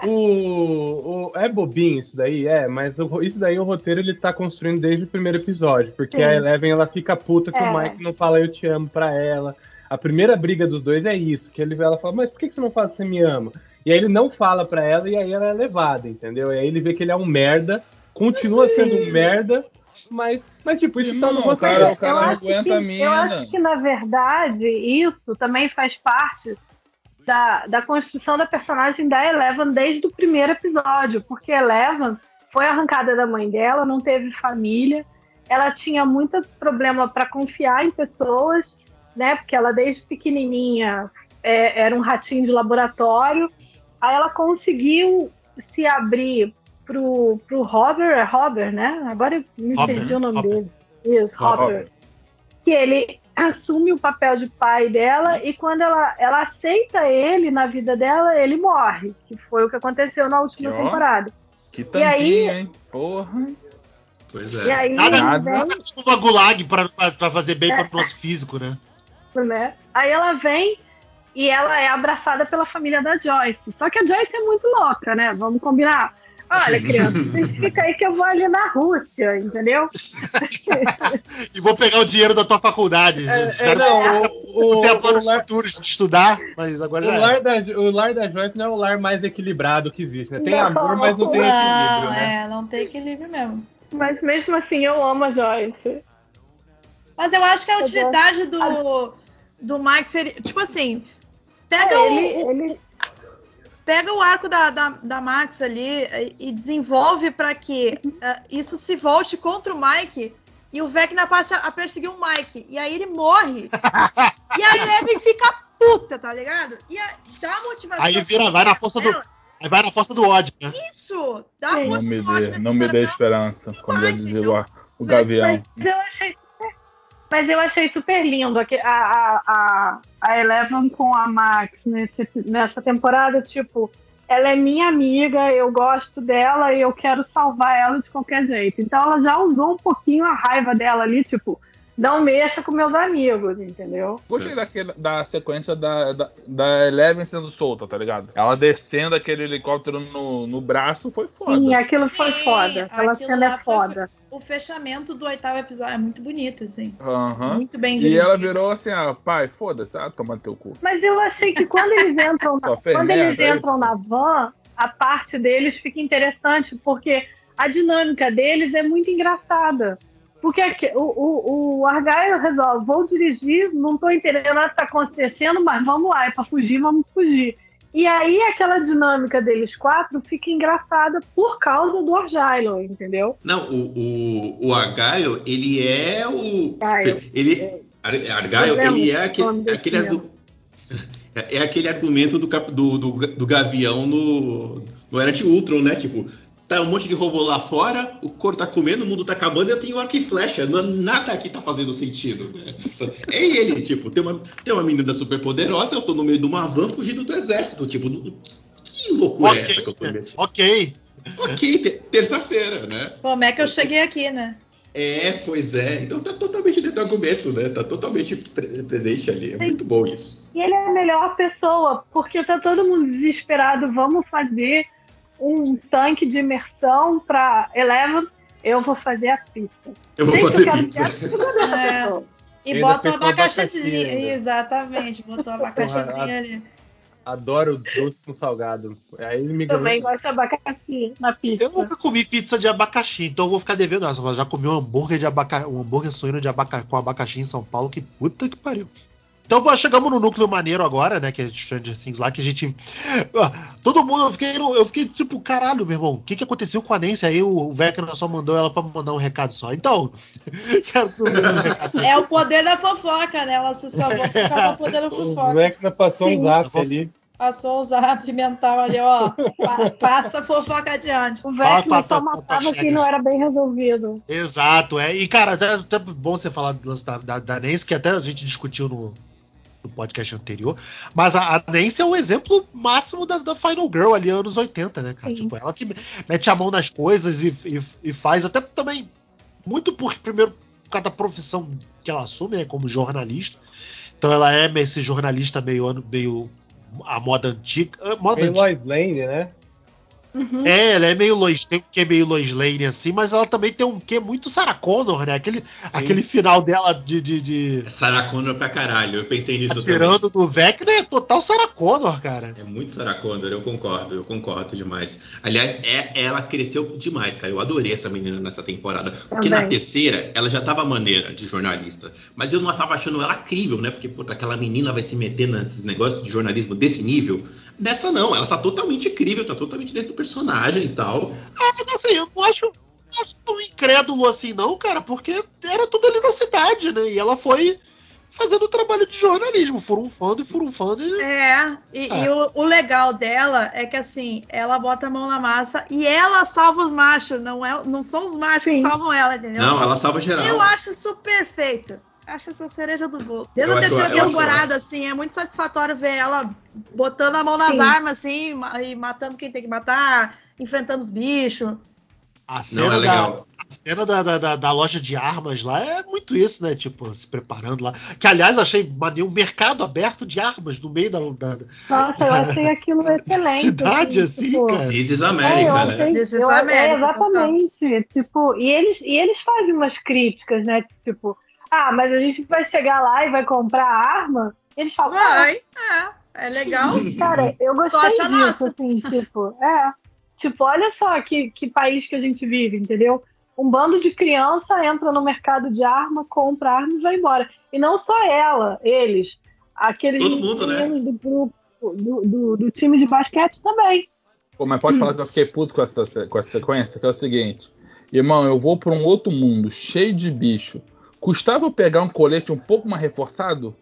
O, o- é bobinho isso daí, é, mas o- isso daí o roteiro ele tá construindo desde o primeiro episódio, porque Sim. a Eleven ela fica puta que É. o Mike não fala eu te amo pra ela. A primeira briga dos dois é isso, que ele ela fala, mas por que que você não fala que você me ama? E aí ele não fala pra ela e aí ela é levada, entendeu? E aí ele vê que ele é um merda, continua sendo um merda, mas, mas tipo, isso tá no roteiro. cara, o cara eu não aguenta que, a Eu mina. acho que, na verdade, isso também faz parte da, da construção da personagem da Eleven desde o primeiro episódio, porque Eleven foi arrancada da mãe dela, não teve família, ela tinha muito problema para confiar em pessoas, né? Porque ela desde pequenininha é, era um ratinho de laboratório. Aí ela conseguiu se abrir pro, pro Robert, é Robert, né? Agora eu me Robert, perdi o nome Robert. dele. Isso, Robert Robert. que ele assume o papel de pai dela e quando ela, ela aceita ele na vida dela, ele morre, que foi o que aconteceu na última E ó. temporada. Que E aí- hein? Porra. Pois E é. aí Nada, Nada. tipo uma gulag pra, pra, pra fazer bem para o nosso físico, né? vem, né? Aí ela vem e ela é abraçada pela família da Joyce. Só que a Joyce é muito louca, né? Vamos combinar. Olha, [LAUGHS] criança, vocês ficam aí que eu vou ali na Rússia, entendeu? [LAUGHS] E vou pegar o dinheiro da tua faculdade. É, é, Espero não, que o, o, planos o lar- futuros de estudar, mas agora o já é. lar da, o lar da Joyce não é o lar mais equilibrado que existe, né? Tem Não. amor, mas não tem equilíbrio, Não, né? é, não tem equilíbrio mesmo. Mas mesmo assim eu amo a Joyce. Mas eu acho que a utilidade do, do Mike seria. Tipo assim, pega, É, o, ele, o- ele pega o arco da, da, da Max ali e, e desenvolve pra que eh, isso se volte contra o Mike e o Vecna passa a perseguir o Mike. E aí ele morre. [LAUGHS] e a Eleven fica puta, tá ligado? E a, dá motivação. Aí vira, vai na força do. Ela- Aí vai na força do ódio, né? Isso! Dá Sim. Não força me do ódio dê, não me dê esperança, como já dizia eu- o, o Gavião. Mas eu achei super, mas eu achei super lindo a, a, a, a Eleven com a Max nesse, nessa temporada, tipo, ela é minha amiga, eu gosto dela e eu quero salvar ela de qualquer jeito. Então ela já usou um pouquinho a raiva dela ali, tipo, não mexa com meus amigos, entendeu? Gostei daquele, da sequência da, da, da Eleven sendo solta, tá ligado? Ela descendo aquele helicóptero no, no braço foi foda. Sim, aquilo foi Sim, foda. Aquela cena é foi- foda. O fechamento do oitavo episódio é muito bonito, assim. Aham. Muito bem E dirigido. ela virou assim, ah, pai, foda-se, ah, toma teu cu. Mas eu achei que quando eles entram [LAUGHS] na, quando eles aí. entram na van, a parte deles fica interessante, porque a dinâmica deles é muito engraçada. Porque o, o, o Argyle resolve, vou dirigir, não tô entendendo nada que tá acontecendo, mas vamos lá, é pra fugir, vamos fugir. E aí aquela dinâmica deles quatro fica engraçada por causa do Argyle, entendeu? Não, o, o, o Argyle, ele é o. Argyle. Ele, Ar- Argyle, ele é aquele, é aquele, argu- é [LAUGHS] é aquele argumento do, do, do, do Gavião no, no Era de Ultron, né? Tipo, tá um monte de robô lá fora, o cor tá comendo, o mundo tá acabando e eu tenho arco e flecha. Não- Nada aqui tá fazendo sentido, né? [LAUGHS] É ele, tipo, tem uma, tem uma menina super poderosa, eu tô no meio de uma van fugindo do exército. Tipo, não- que loucura é essa que eu tô Ok, metendo? ok. Ok, te- terça-feira, né? Como é que eu cheguei aqui, né? É, pois é. Então tá totalmente dentro do argumento, né? Tá totalmente pre- presente ali. É muito bom isso. E ele é a melhor pessoa, porque tá todo mundo desesperado. Vamos fazer um tanque de imersão pra Eleven. Eu vou fazer a pizza. Eu vou Gente, fazer quero pizza. ver a pizza dessa É. E bota o abacaxizinho. abacaxi. Exatamente, botou o abacaxizinho ali. Adoro doce com salgado. Aí ele me Também gosto de abacaxi na Eu pizza. nunca comi pizza de abacaxi, então eu vou ficar devendo essa. Mas já comi um hambúrguer de abacaxi, um hambúrguer suíno de abaca, com abacaxi em São Paulo, que puta que pariu. Então pô, chegamos no núcleo maneiro agora, né? Que é Stranger Things lá, que a gente. Todo mundo, eu fiquei, eu fiquei tipo, caralho, meu irmão, o que, que aconteceu com a Nancy? Aí o Vecna só mandou ela pra mandar um recado só. Então, [LAUGHS] que um. É o poder da fofoca, né? Ela se salvou por causa do poder da O fofoca. Vecna passou um zap ali. Passou a usar pimental ali, ó. Pa- passa a fofoca adiante. O Vecna só a tua- matava quem chega. não era bem resolvido. Exato, é. E, cara, até, até bom você falar do lance da, da, da Nancy, que até a gente discutiu no, no podcast anterior. Mas a, a Nancy é o exemplo máximo da, da Final Girl ali, anos 80, né, cara? Sim. Tipo, ela que mete a mão nas coisas e, e, e faz, até também, muito por, primeiro, por causa da profissão que ela assume, né, como jornalista. Então ela é esse jornalista meio, ano- meio a moda antiga. a Moda Meio antiga. Lois Lane, né? Uhum. É, ela é meio Lois, tem um quê meio Lois Lane assim, mas ela também tem um quê muito Sarah Connor, né? Aquele, aquele final dela de, de, de Sarah Connor pra caralho. Eu pensei nisso atirando do Vecna é total Sarah Connor, cara. também. É muito Sarah Connor, eu concordo, eu concordo demais. Aliás, é, ela cresceu demais, cara. Eu adorei essa menina nessa temporada. Porque Também. na terceira, ela já tava maneira de jornalista. Mas eu não tava achando ela crível, né? Porque, puta, aquela menina vai se meter nesses negócios de jornalismo desse nível. Nessa não, ela tá totalmente crível, tá totalmente dentro do personagem e tal. Ah, assim, eu não acho, não acho tão incrédulo assim, não, cara, porque era tudo ali na cidade, né? E ela foi fazendo o trabalho de jornalismo, furunfando e furunfando e. É, e, É. e o, o legal dela é que assim, ela bota a mão na massa e ela salva os machos, não, é, não são os machos que Sim. salvam ela, entendeu? Não, ela salva geral. Eu acho isso perfeito. Acho essa cereja do bolo. Desde Eu a terceira temporada, assim, é muito satisfatório ver ela botando a mão nas Sim. armas, assim, e matando quem tem que matar, enfrentando os bichos. A Não, cena, é da, a cena da, da, da- da loja de armas lá é muito isso, né? Tipo, se preparando lá. Que, aliás, achei maneiro um mercado aberto de armas no meio da, da- Nossa, eu achei aquilo [LAUGHS] excelente. cidade, assim, tipo, cara. This is É, né? achei, This is eu, America, é, exatamente. Tipo, e eles, e eles fazem umas críticas, né? Tipo, ah, mas a gente vai chegar lá e vai comprar arma. Eles falam, ah, Vai, é, é legal. cara, eu gostei Sorte disso, nossa. assim, tipo, é. Tipo, olha só que, que país que a gente vive, entendeu? Um bando de criança entra no mercado de arma, compra arma e vai embora. E não só ela, eles. Aqueles Todo mundo, né? meninos do grupo, do, do, do time de basquete também. Pô, mas pode falar que eu fiquei puto com essa, com essa sequência, que é o seguinte. Irmão, eu vou pra um outro mundo cheio de bicho. Custava eu pegar um colete um pouco mais reforçado?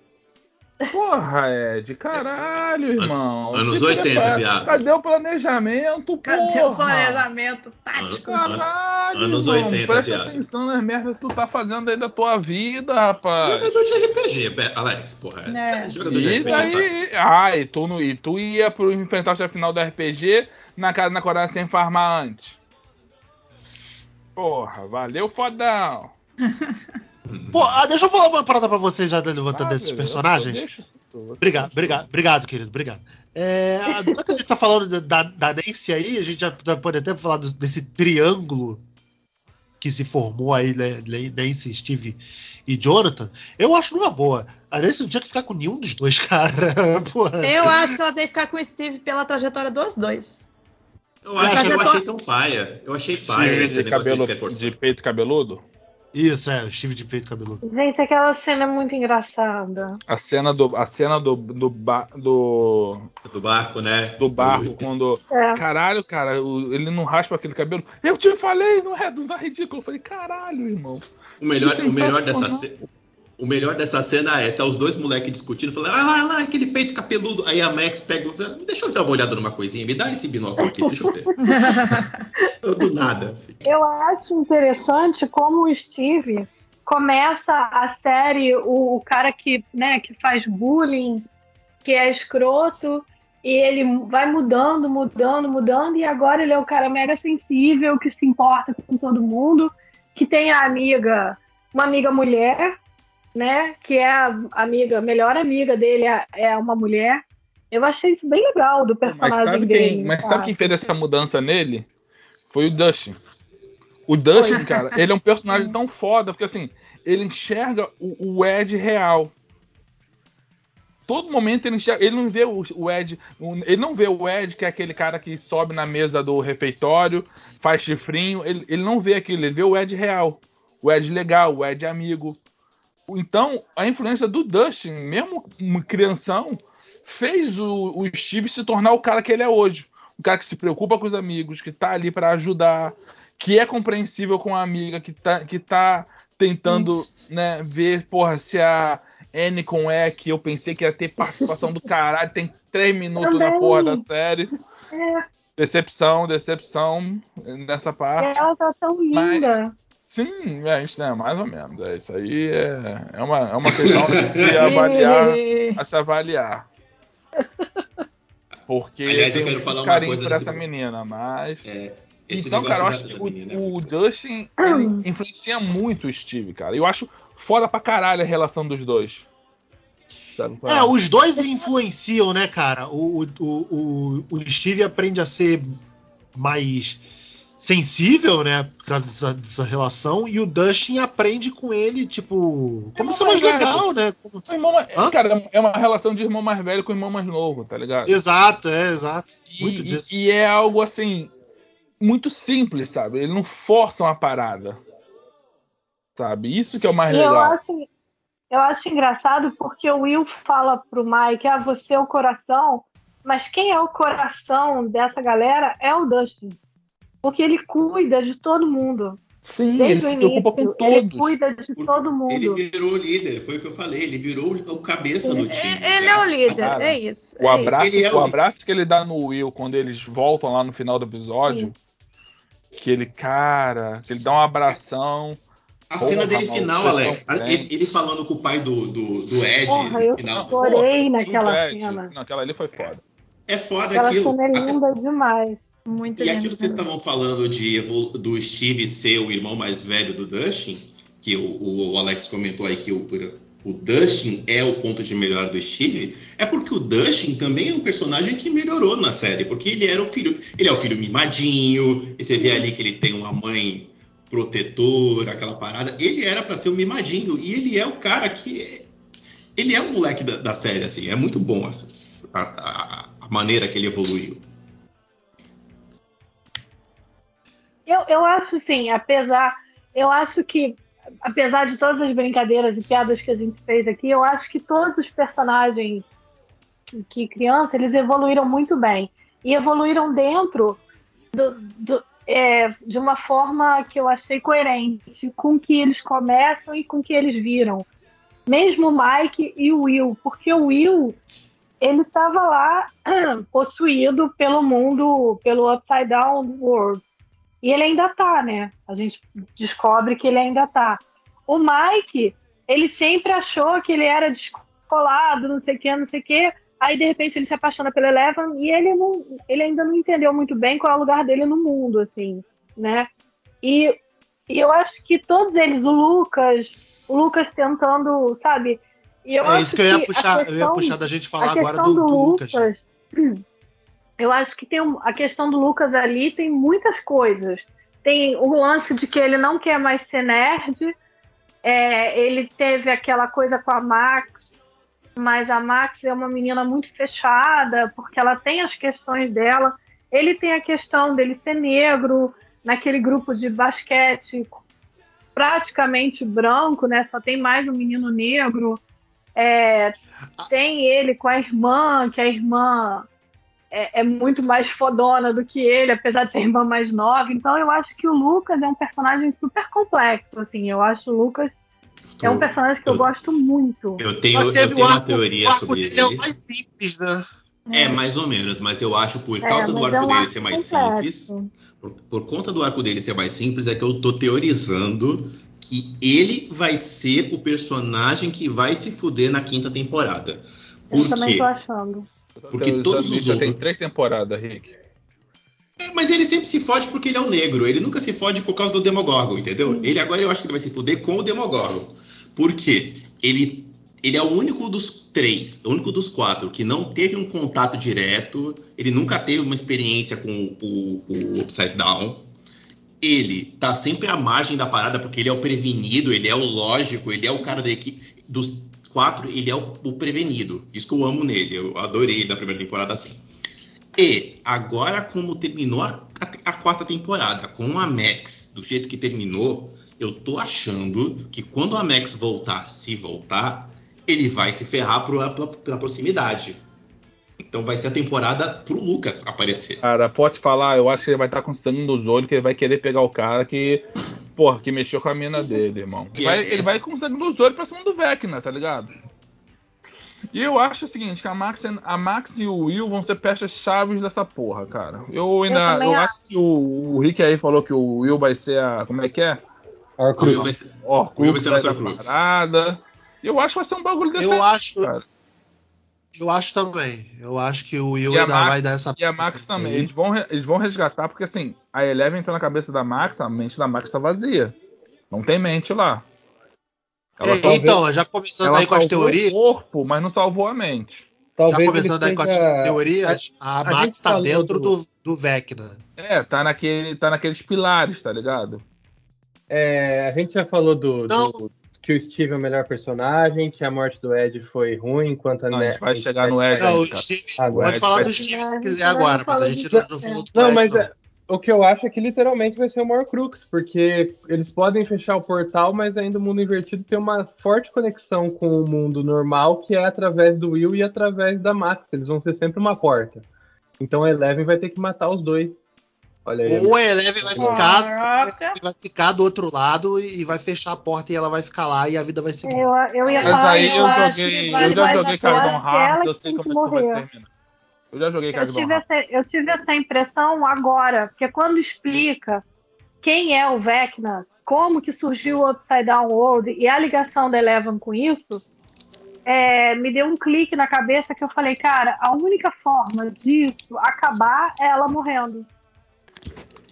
Porra, Ed, caralho, irmão. Anos Se 80, prepara. viado. Cadê o planejamento, Cadê o porra? planejamento tático? Caralho, Anos irmão, 80, presta viado. atenção nas merdas que tu tá fazendo aí da tua vida, rapaz. Jogador de RPG, Alex, porra. É. Jogador de E RPG, daí, ah, e tu, não- e tu ia pro enfrentar o final do RPG na casa na coragem sem farmar antes. Porra, valeu, fodão. [LAUGHS] Pô, ah, deixa eu falar uma parada pra vocês já levantando Ah, desses beleza, personagens. Obrigado, obrigado, obrigado, querido, obrigado. É, já que a gente tá falando da, da Nancy aí, a gente já pode até falar do- desse triângulo que se formou aí, né, Nancy, Steve e Jonathan. Eu acho numa boa. A Nancy não tinha que ficar com nenhum dos dois, [LAUGHS] cara. Porra. Eu acho que ela tem que ficar com o Steve pela trajetória dos dois. Eu acho que eu Trajetória- achei tão paia. Eu achei paia esse de, cabelo, de peito cabeludo? Isso, é, o Steve de peito cabeludo. Gente, aquela cena é muito engraçada. A cena do, a cena do, do, ba- do, Do barco, né? do barco, quando. É. Caralho, cara, o- ele não raspa aquele cabelo. Eu te falei, não é, não é ridículo. Eu falei, caralho, irmão. O melhor, Que o melhor dessa sensacional. O melhor dessa cena é tá os dois moleques discutindo, falando, ah lá, lá, aquele peito capeludo. Aí a Max pega, deixa eu dar uma olhada numa coisinha, me dá esse binóculo aqui, deixa eu ver. [LAUGHS] Do nada. Assim. Eu acho interessante como o Steve começa a série, o, o cara que, né, que faz bullying, que é escroto, e ele vai mudando, mudando, mudando, e agora ele é o cara mega sensível, que se importa com todo mundo, que tem a amiga, uma amiga mulher, né? Que é a amiga, melhor amiga dele é, é uma mulher. Eu achei isso bem legal do personagem mas sabe dele. Quem, mas sabe quem fez essa mudança nele? Foi o Dustin. O Dustin, Foi. cara, ele é um personagem [LAUGHS] tão foda, porque assim, ele enxerga o, o Ed real. Todo momento ele enxerga, ele não vê o, o Ed, ele não vê o Ed, que é aquele cara que sobe na mesa do refeitório, faz chifrinho, ele, ele não vê aquilo, ele vê o Ed real. O Ed legal, o Ed amigo, então, a influência do Dustin, mesmo uma crianção, fez o, o, Steve se tornar o cara que ele é hoje. Um cara que se preocupa com os amigos, que tá ali para ajudar, que é compreensível com a amiga, que tá, que tá tentando né, ver, porra, se a Anne com E, que eu pensei que ia ter participação do caralho, tem três minutos Também. na porra da série. É. Decepção, decepção nessa parte. Ela tá tão linda. Mas, Sim, é isso, né? Mais ou menos. É, isso aí é, é, uma, é uma questão de [LAUGHS] avaliar, a se avaliar. Porque Aliás, eu quero falar um carinho por essa menina, mas. É, então, cara, eu acho que o, é o Dustin ele influencia muito o Steve, cara. Eu acho foda pra caralho a relação dos dois. É, os dois influenciam, né, cara? O, o, o, o Steve aprende a ser mais sensível, né, por causa dessa, dessa, relação, e o Dustin aprende com ele, tipo, como ser mais legal, né? Como... Irmão, cara, é uma relação de irmão mais velho com irmão mais novo, tá ligado? Exato, é, exato. E, muito disso. E, e é algo assim, muito simples, sabe? Eles não forçam a parada. Sabe? Isso que é o mais e legal. Eu acho, eu acho engraçado porque o Will fala pro Mike, ah, você é o coração, mas quem é o coração dessa galera é o Dustin. Porque ele cuida de todo mundo. Sim, Desde ele se preocupa com todos. Ele cuida de todo mundo. Ele virou o líder, foi o que eu falei. Ele virou o cabeça do time. Ele é o líder, Cara, é isso. O, é abraço, isso. É o abraço que ele dá no Will quando eles voltam lá no final do episódio. Sim. Que ele, cara, que ele dá um abração. A Porra, cena dele final, Alex, ele, ele, falando com o pai do, do, do Ed. Porra, eu final. chorei naquela cena. Naquela ali foi foda. É foda aquela aquilo. Aquela cena é linda demais. Muito e aquilo que vocês estavam falando de do Steve ser o irmão mais velho do Dustin, que o, o Alex comentou aí que o, o Dustin é o ponto de melhor do Steve, é porque o Dustin também é um personagem que melhorou na série, porque ele era o filho, ele é o filho mimadinho, e você vê ali que ele tem uma mãe protetora, aquela parada, ele era para ser um mimadinho e ele é o cara que ele é o moleque da, da série assim, é muito bom assim, a, a, a maneira que ele evoluiu. Eu, eu acho sim, apesar. Eu acho que, apesar de todas as brincadeiras e piadas que a gente fez aqui, eu acho que todos os personagens que, criança, eles evoluíram muito bem. E evoluíram dentro do, do, é, de uma forma que eu achei coerente com o que eles começam e com o que eles viram. Mesmo o Mike e o Will, porque o Will ele estava lá [CLEARS THROAT] possuído pelo mundo, pelo Upside Down World. E ele ainda tá, né? A gente descobre que ele ainda tá. O Mike, ele sempre achou que ele era descolado, não sei o que, não sei o que. Aí, de repente, ele se apaixona pela Eleven e ele, não, ele ainda não entendeu muito bem qual é o lugar dele no mundo, assim, né? E, e eu acho que todos eles, o Lucas, o Lucas tentando, sabe? Eu é isso que eu ia, puxar, questão, eu ia puxar da gente falar agora do, do, do Lucas. Lucas eu acho que tem a questão do Lucas ali tem muitas coisas. Tem o lance de que ele não quer mais ser nerd. É, ele teve aquela coisa com a Max, mas a Max é uma menina muito fechada, porque ela tem as questões dela. Ele tem a questão dele ser negro, naquele grupo de basquete praticamente branco, né? Só tem mais um menino negro. É, tem ele com a irmã, que a irmã é, é, muito mais fodona do que ele, apesar de ser irmã mais nova. Então eu acho que o Lucas é um personagem super complexo, assim. Eu acho o Lucas É um personagem que eu, Eu- gosto muito. Eu tenho, eu tenho uma arco, teoria o arco sobre dele é o ele. mais simples, né? É, mais ou menos, mas eu acho por É, causa do mas arco é um dele arco ser mais complexo. simples, por, por conta do arco dele ser mais simples, é que eu tô teorizando que ele vai ser o personagem que vai se fuder na quinta temporada. Eu Por também quê? tô achando. Porque todos os já tem outros- três temporadas, Rick. É, mas ele sempre se fode porque ele é um negro. Ele nunca se fode por causa do Demogorgon, entendeu? Ele agora eu acho que ele vai se fuder com o Demogorgon. Por quê? Ele, ele é o único dos três, o único dos quatro que não teve um contato direto. Ele nunca teve uma experiência com o, o Upside Down. Ele tá sempre à margem da parada porque ele é o prevenido, ele é o lógico, ele é o cara da equipe. Dos quatro, ele é o, o prevenido. Isso que eu amo nele. Eu adorei ele na primeira temporada assim. E agora, como terminou a, a- a quarta temporada com a Max do jeito que terminou, eu tô achando que quando a Max voltar, se voltar, ele vai se ferrar pro- pela, pela proximidade. Então vai ser a temporada pro Lucas aparecer. Cara, pode falar, eu acho que ele vai estar com sangue nos olhos, que ele vai querer pegar o cara que. Porra, que mexeu com a mina dele, irmão. Ele vai, ele vai com sangue nos olhos pra cima do Vecna, tá ligado? E eu acho o seguinte, que a Max, a Max e o Will vão ser peças chaves dessa porra, cara. Eu ainda. Eu, também acho que o, o Rick aí falou que o Will vai ser a. Como é que é? O Will vai ser- Ó, O Will vai ser nosso Crux. parada. Eu acho que vai ser um bagulho desse Eu acho, cara. Eu acho também. Eu acho que o Will ainda Max- vai dar essa. E a Max também. Eles vão, eles vão resgatar, porque assim, a Eleven entrou na cabeça da Max, a mente da Max tá vazia. Não tem mente lá. Ela É, salvou- então, já começando ela aí com as salvou teorias, o corpo, mas não salvou a mente. Talvez já começando aí com as teorias, a, a Max tá dentro do- do, do Vecna. É, tá, naquele, tá naqueles pilares, tá ligado? É, a gente já falou do, Não. do- que o Steve é o melhor personagem, que a morte do Ed foi ruim, enquanto a Não, a gente vai chegar no Ed. Não. Steve, Agora pode falar do Steve se quiser agora, mas a gente não, não falou do Não, mas é- o que eu acho é que literalmente vai ser o maior crux, porque eles podem fechar o portal, mas ainda o mundo invertido tem uma forte conexão com o mundo normal, que é através do Will e através da Max. Eles vão ser sempre uma porta. Então a Eleven vai ter que matar os dois. Olha aí. Ou a Eleven vai ficar, Caraca. vai ficar do outro lado e vai fechar a porta e ela vai ficar lá e a vida vai seguir. Eu, eu ia Mas Mas falar aí eu eu acho joguei, que eu vale já joguei pena Hearts, eu sei como que isso vai terminar. Eu já joguei Hearts. essa, eu tive essa impressão agora, porque quando explica quem é o Vecna, como que surgiu o Upside Down World e a ligação da Eleven com isso, é, me deu um clique na cabeça que eu falei, cara, a única forma disso acabar é ela morrendo.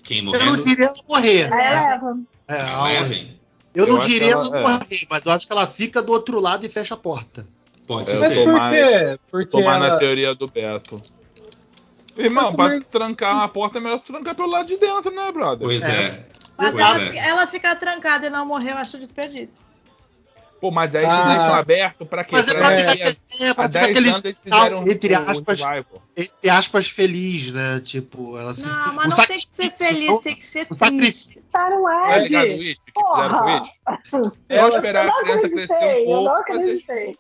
Quem Eu não morrendo? diria ela morrer. A Eleven. É, A a- Eleven? eu não Eu acho diria que ela, ela- é. morrer, mas eu acho que ela fica do outro lado e fecha a porta. Pode tô ser. por mais- quê? Porque Tomar na ela... teoria do Beto. Irmão, Mas pra também- trancar a porta é melhor trancar pelo lado de dentro, né, brother? Pois É. é. Mas Pois ela, é. ela ficar trancada e não morrer, eu acho desperdício. Pô, mas aí Ah. tu deixa aberto pra quê? Mas é Pra pra É, ficar, daqui a- é, pra ficar 10 aquele entre aspas, entre aspas, feliz, né? Tipo, ela se. Não, o mas não tem que ser feliz, tem que ser o triste. Tá no Tá ligado o. It? Que fizeram com o! It? Esperar Eu não a criança crescer acreditei, um eu não pouco. acreditei.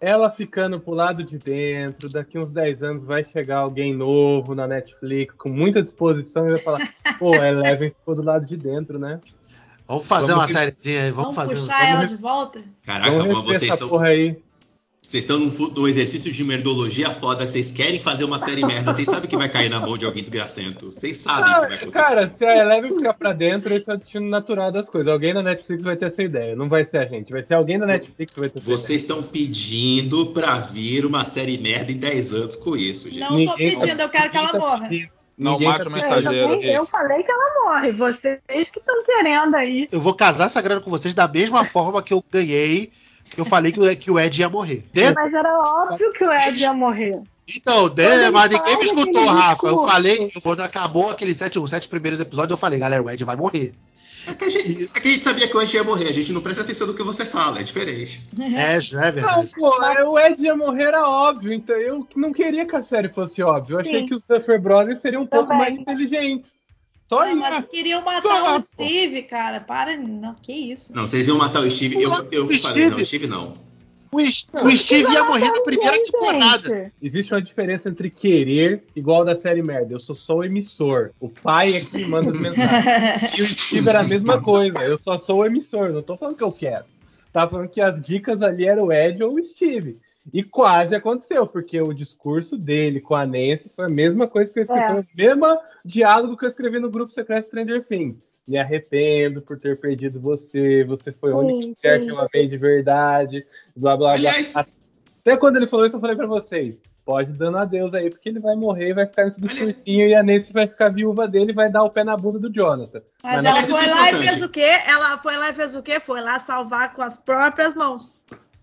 ela ficando pro lado de dentro, daqui uns 10 anos vai chegar alguém novo na Netflix com muita disposição e vai falar, pô, a Eleven ficou do lado de dentro, né? Vamos fazer Vamos uma ver- sériezinha aí, vamos, Vamos fazer. puxar vamos ela de volta? Caraca, Vamos mas vocês estão. porra aí. Vocês estão num, num exercício de merdologia foda, que vocês querem fazer uma série merda, vocês sabem que vai cair na mão de alguém desgracento. Vocês sabem que vai acontecer. cara, se a Eleven ficar pra dentro, esse é o destino natural das coisas. Alguém da Netflix vai ter essa ideia. Não vai ser a gente, vai ser alguém da Netflix que vai ter essa ideia. Vocês estão pedindo pra vir uma série merda em 10 anos com isso, gente. Não tô Ninguém tá- pedindo, eu quero que ela tá morra. pedindo- Não, mate tá o. Eu, mensageiro, eu Rick. falei que ela morre. Vocês que estão querendo aí. Eu vou casar essa grana com vocês da mesma forma que eu ganhei, que eu falei que o, que o Ed ia morrer. De- Mas era óbvio que o Ed ia morrer. Então, de- mas ninguém me escutou, aquele Rafa. Eu falei, quando acabou aqueles sete, os sete primeiros episódios, eu falei, galera, o Ed vai morrer. É que, a gente, é que a gente sabia que o Ed ia morrer, a gente não presta atenção no que você fala, é diferente. É, já é Não, verdade. pô, é, o Ed ia morrer era óbvio, então eu não queria que a série fosse óbvia. Eu achei Sim. que os Duffer Brothers seriam um pouco Também. mais inteligentes. Só Ah, isso. mas queriam matar Só, o pô. Steve, cara. Para, não, que isso. Não, vocês iam matar o Steve. Eu, eu O falei, Steve- não, o Steve não. O, o Steve ia morrer na primeira Gente, temporada. Existe uma diferença entre querer, igual da série merda. Eu sou só o emissor. O pai é que manda as mensagens. E o Steve era a mesma coisa. Eu só sou o emissor. Não tô falando que eu quero. tava falando que as dicas ali eram o Ed ou o Steve. E quase aconteceu, porque o discurso dele com a Nancy foi a mesma coisa que eu escrevi, É. o mesmo diálogo que eu escrevi no grupo secreto Stranger Things. Me arrependo por ter perdido você, você foi a Sim, única mulher sim. que eu amei de verdade, blá blá blá. Aliás- Até quando ele falou isso, eu falei pra vocês: pode dando adeus aí, porque ele vai morrer, vai ficar nesse discursinho e a Nancy vai ficar viúva dele e vai dar o pé na bunda do Jonathan. Mas Mas ela não- foi é lá e fez o quê? Ela foi lá e fez o quê? Foi lá salvar com as próprias mãos.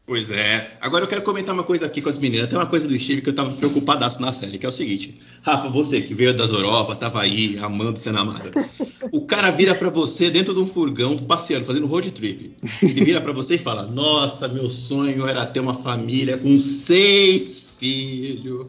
Pois é. Agora eu quero comentar uma coisa aqui com as meninas. Tem uma coisa do Steve que eu tava preocupadaço na série, que é o seguinte. Rafa, você que veio das Europa, tava aí amando sendo amada. O cara vira pra você dentro de um furgão, passeando, fazendo road trip. Ele vira pra você e fala: Nossa, meu sonho era ter uma família com seis filhos.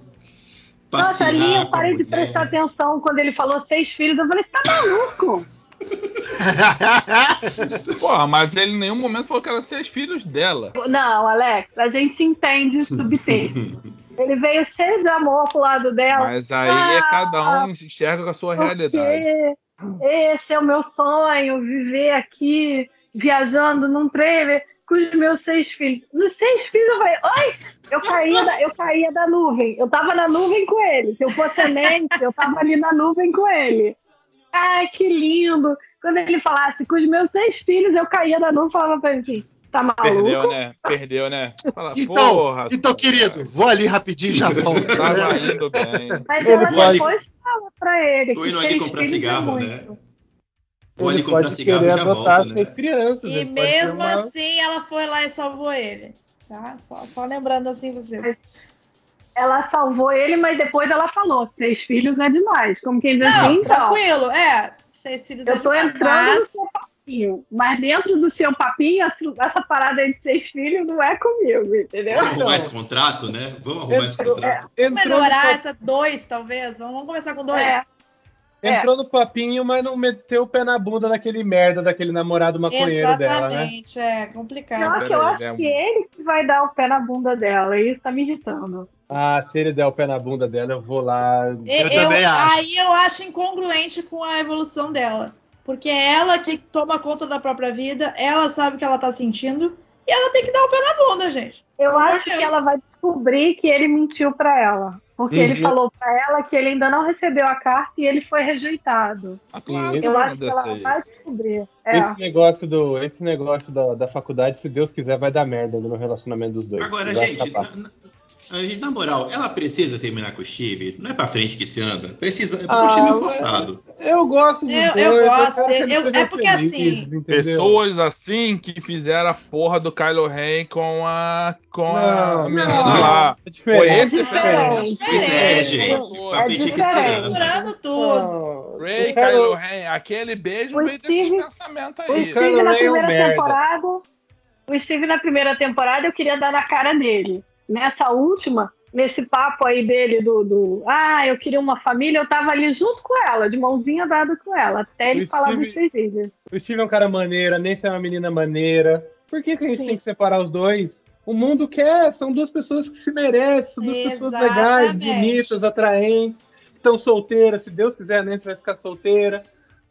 Nossa, ali eu parei de mulher." prestar atenção quando ele falou seis filhos. Eu falei, você tá maluco? [LAUGHS] Porra, mas ele em nenhum momento falou que eram seis filhos dela. Não, Alex, a gente entende o subtexto. [LAUGHS] Ele veio cheio de amor pro lado dela. Mas aí é cada um enxerga com a sua realidade. Esse é o meu sonho, viver aqui, viajando num trailer com os meus seis filhos. Nos seis filhos eu falei, oi! Eu caía, da, eu caía da nuvem. Eu tava na nuvem com ele. Se eu fosse semente, eu tava ali na nuvem com ele. Ai, que lindo! Quando ele falasse com os meus seis filhos, eu caía da nuvem e falava pra ele assim, tá maluco? Perdeu, né? Perdeu, né? Fala, Então, porra, então, querido, vou ali rapidinho e já [LAUGHS] volto. Tava indo bem. Mas Ele ela depois fala pra ele Tô indo ali comprar é cigarro, né? Vou ali ele comprar pode cigarro e já volto, né? crianças. E mesmo uma- assim, ela foi lá e salvou ele. Tá? Só, só lembrando assim você. Ela salvou ele, mas depois ela falou: seis filhos é demais. Como quem diz Não, assim, então. tranquilo. É, seis filhos é Eu tô demais, entrando no mas- seu papinho. Mas dentro do seu papinho, essa, parada aí de seis filhos não é comigo, entendeu? Vamos arrumar esse contrato, né? Vamos arrumar esse Entrou- contrato. Entrou no melhorar essa dois, talvez. Vamos, vamos começar com dois. É. Entrou no papinho, mas não meteu o pé na bunda daquele merda, daquele namorado maconheiro dela, né? Exatamente, é complicado. Pior que eu acho é um- que ele que vai dar o pé na bunda dela. E isso tá me irritando. Ah, se ele der o pé na bunda dela, eu vou lá. E- Eu também acho. Aí eu acho incongruente com a evolução dela. Porque é ela que toma conta da própria vida, ela sabe o que ela tá sentindo, e ela tem que dar o pé na bunda, gente. Eu amor acho de que Deus. ela vai descobrir que ele mentiu pra ela. Porque ele Uhum. falou pra ela que ele ainda não recebeu a carta e ele foi rejeitado. Ah, claro Eu acho que ela vai descobrir. É. Esse negócio, do, esse negócio da, da faculdade, se Deus quiser, vai dar merda no relacionamento dos dois. Agora, gente, a gente, na moral, ela precisa terminar com o Steve. Não é pra frente que se anda. Precisa. É porque Ah, o Steve é forçado. Eu gosto de Eu- dois, eu gosto Eu- é porque felizes, assim, entendeu? Pessoas assim que fizeram a porra do Kylo Ren com a com a Não, menina não. lá. É Foi diferente. esse diferente. Pois é, gente. Pra é fingir que se diferente. anda. Tudo. Ray, Kylo- Ren, aquele beijo veio desses Steve- pensamentos O aí. Kylo Ren é um primeira merda. temporada. O Steve na primeira temporada eu queria dar na cara dele. Nessa última, nesse papo aí dele do, do Ah, eu queria uma família, eu tava ali junto com ela, de mãozinha dada com ela, até ele O falar Steve- dos seis filhos. O Steve é um cara maneiro, a Nancy é uma menina maneira. Por que, que a gente Sim. tem que separar os dois? O mundo quer, são duas pessoas que se merecem, são duas pessoas legais, Exatamente. bonitas, atraentes, estão solteiras. Se Deus quiser, a Nancy vai ficar solteira.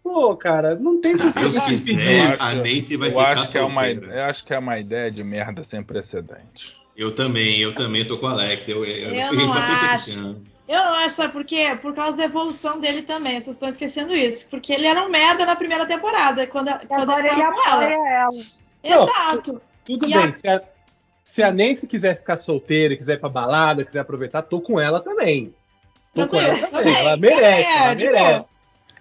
Pô, cara, não tem por Se que Deus quiser, a Nancy vai eu ficar acho que é uma, solteira. eu acho que é uma ideia de merda sem precedente. Eu também, eu também tô com o Alex. Eu, eu, Eu não acho. Eu não acho, sabe por quê? Por causa da evolução dele também. Vocês estão esquecendo isso. Porque ele era um merda na primeira temporada, quando, E quando agora ele tava com ela. ela. Não, Exato. Tudo E bem, a- se, a, se a Nancy quiser ficar solteira, quiser ir pra balada, quiser aproveitar, tô com ela também. Tô com ela também. Ela merece, É, ela de merece.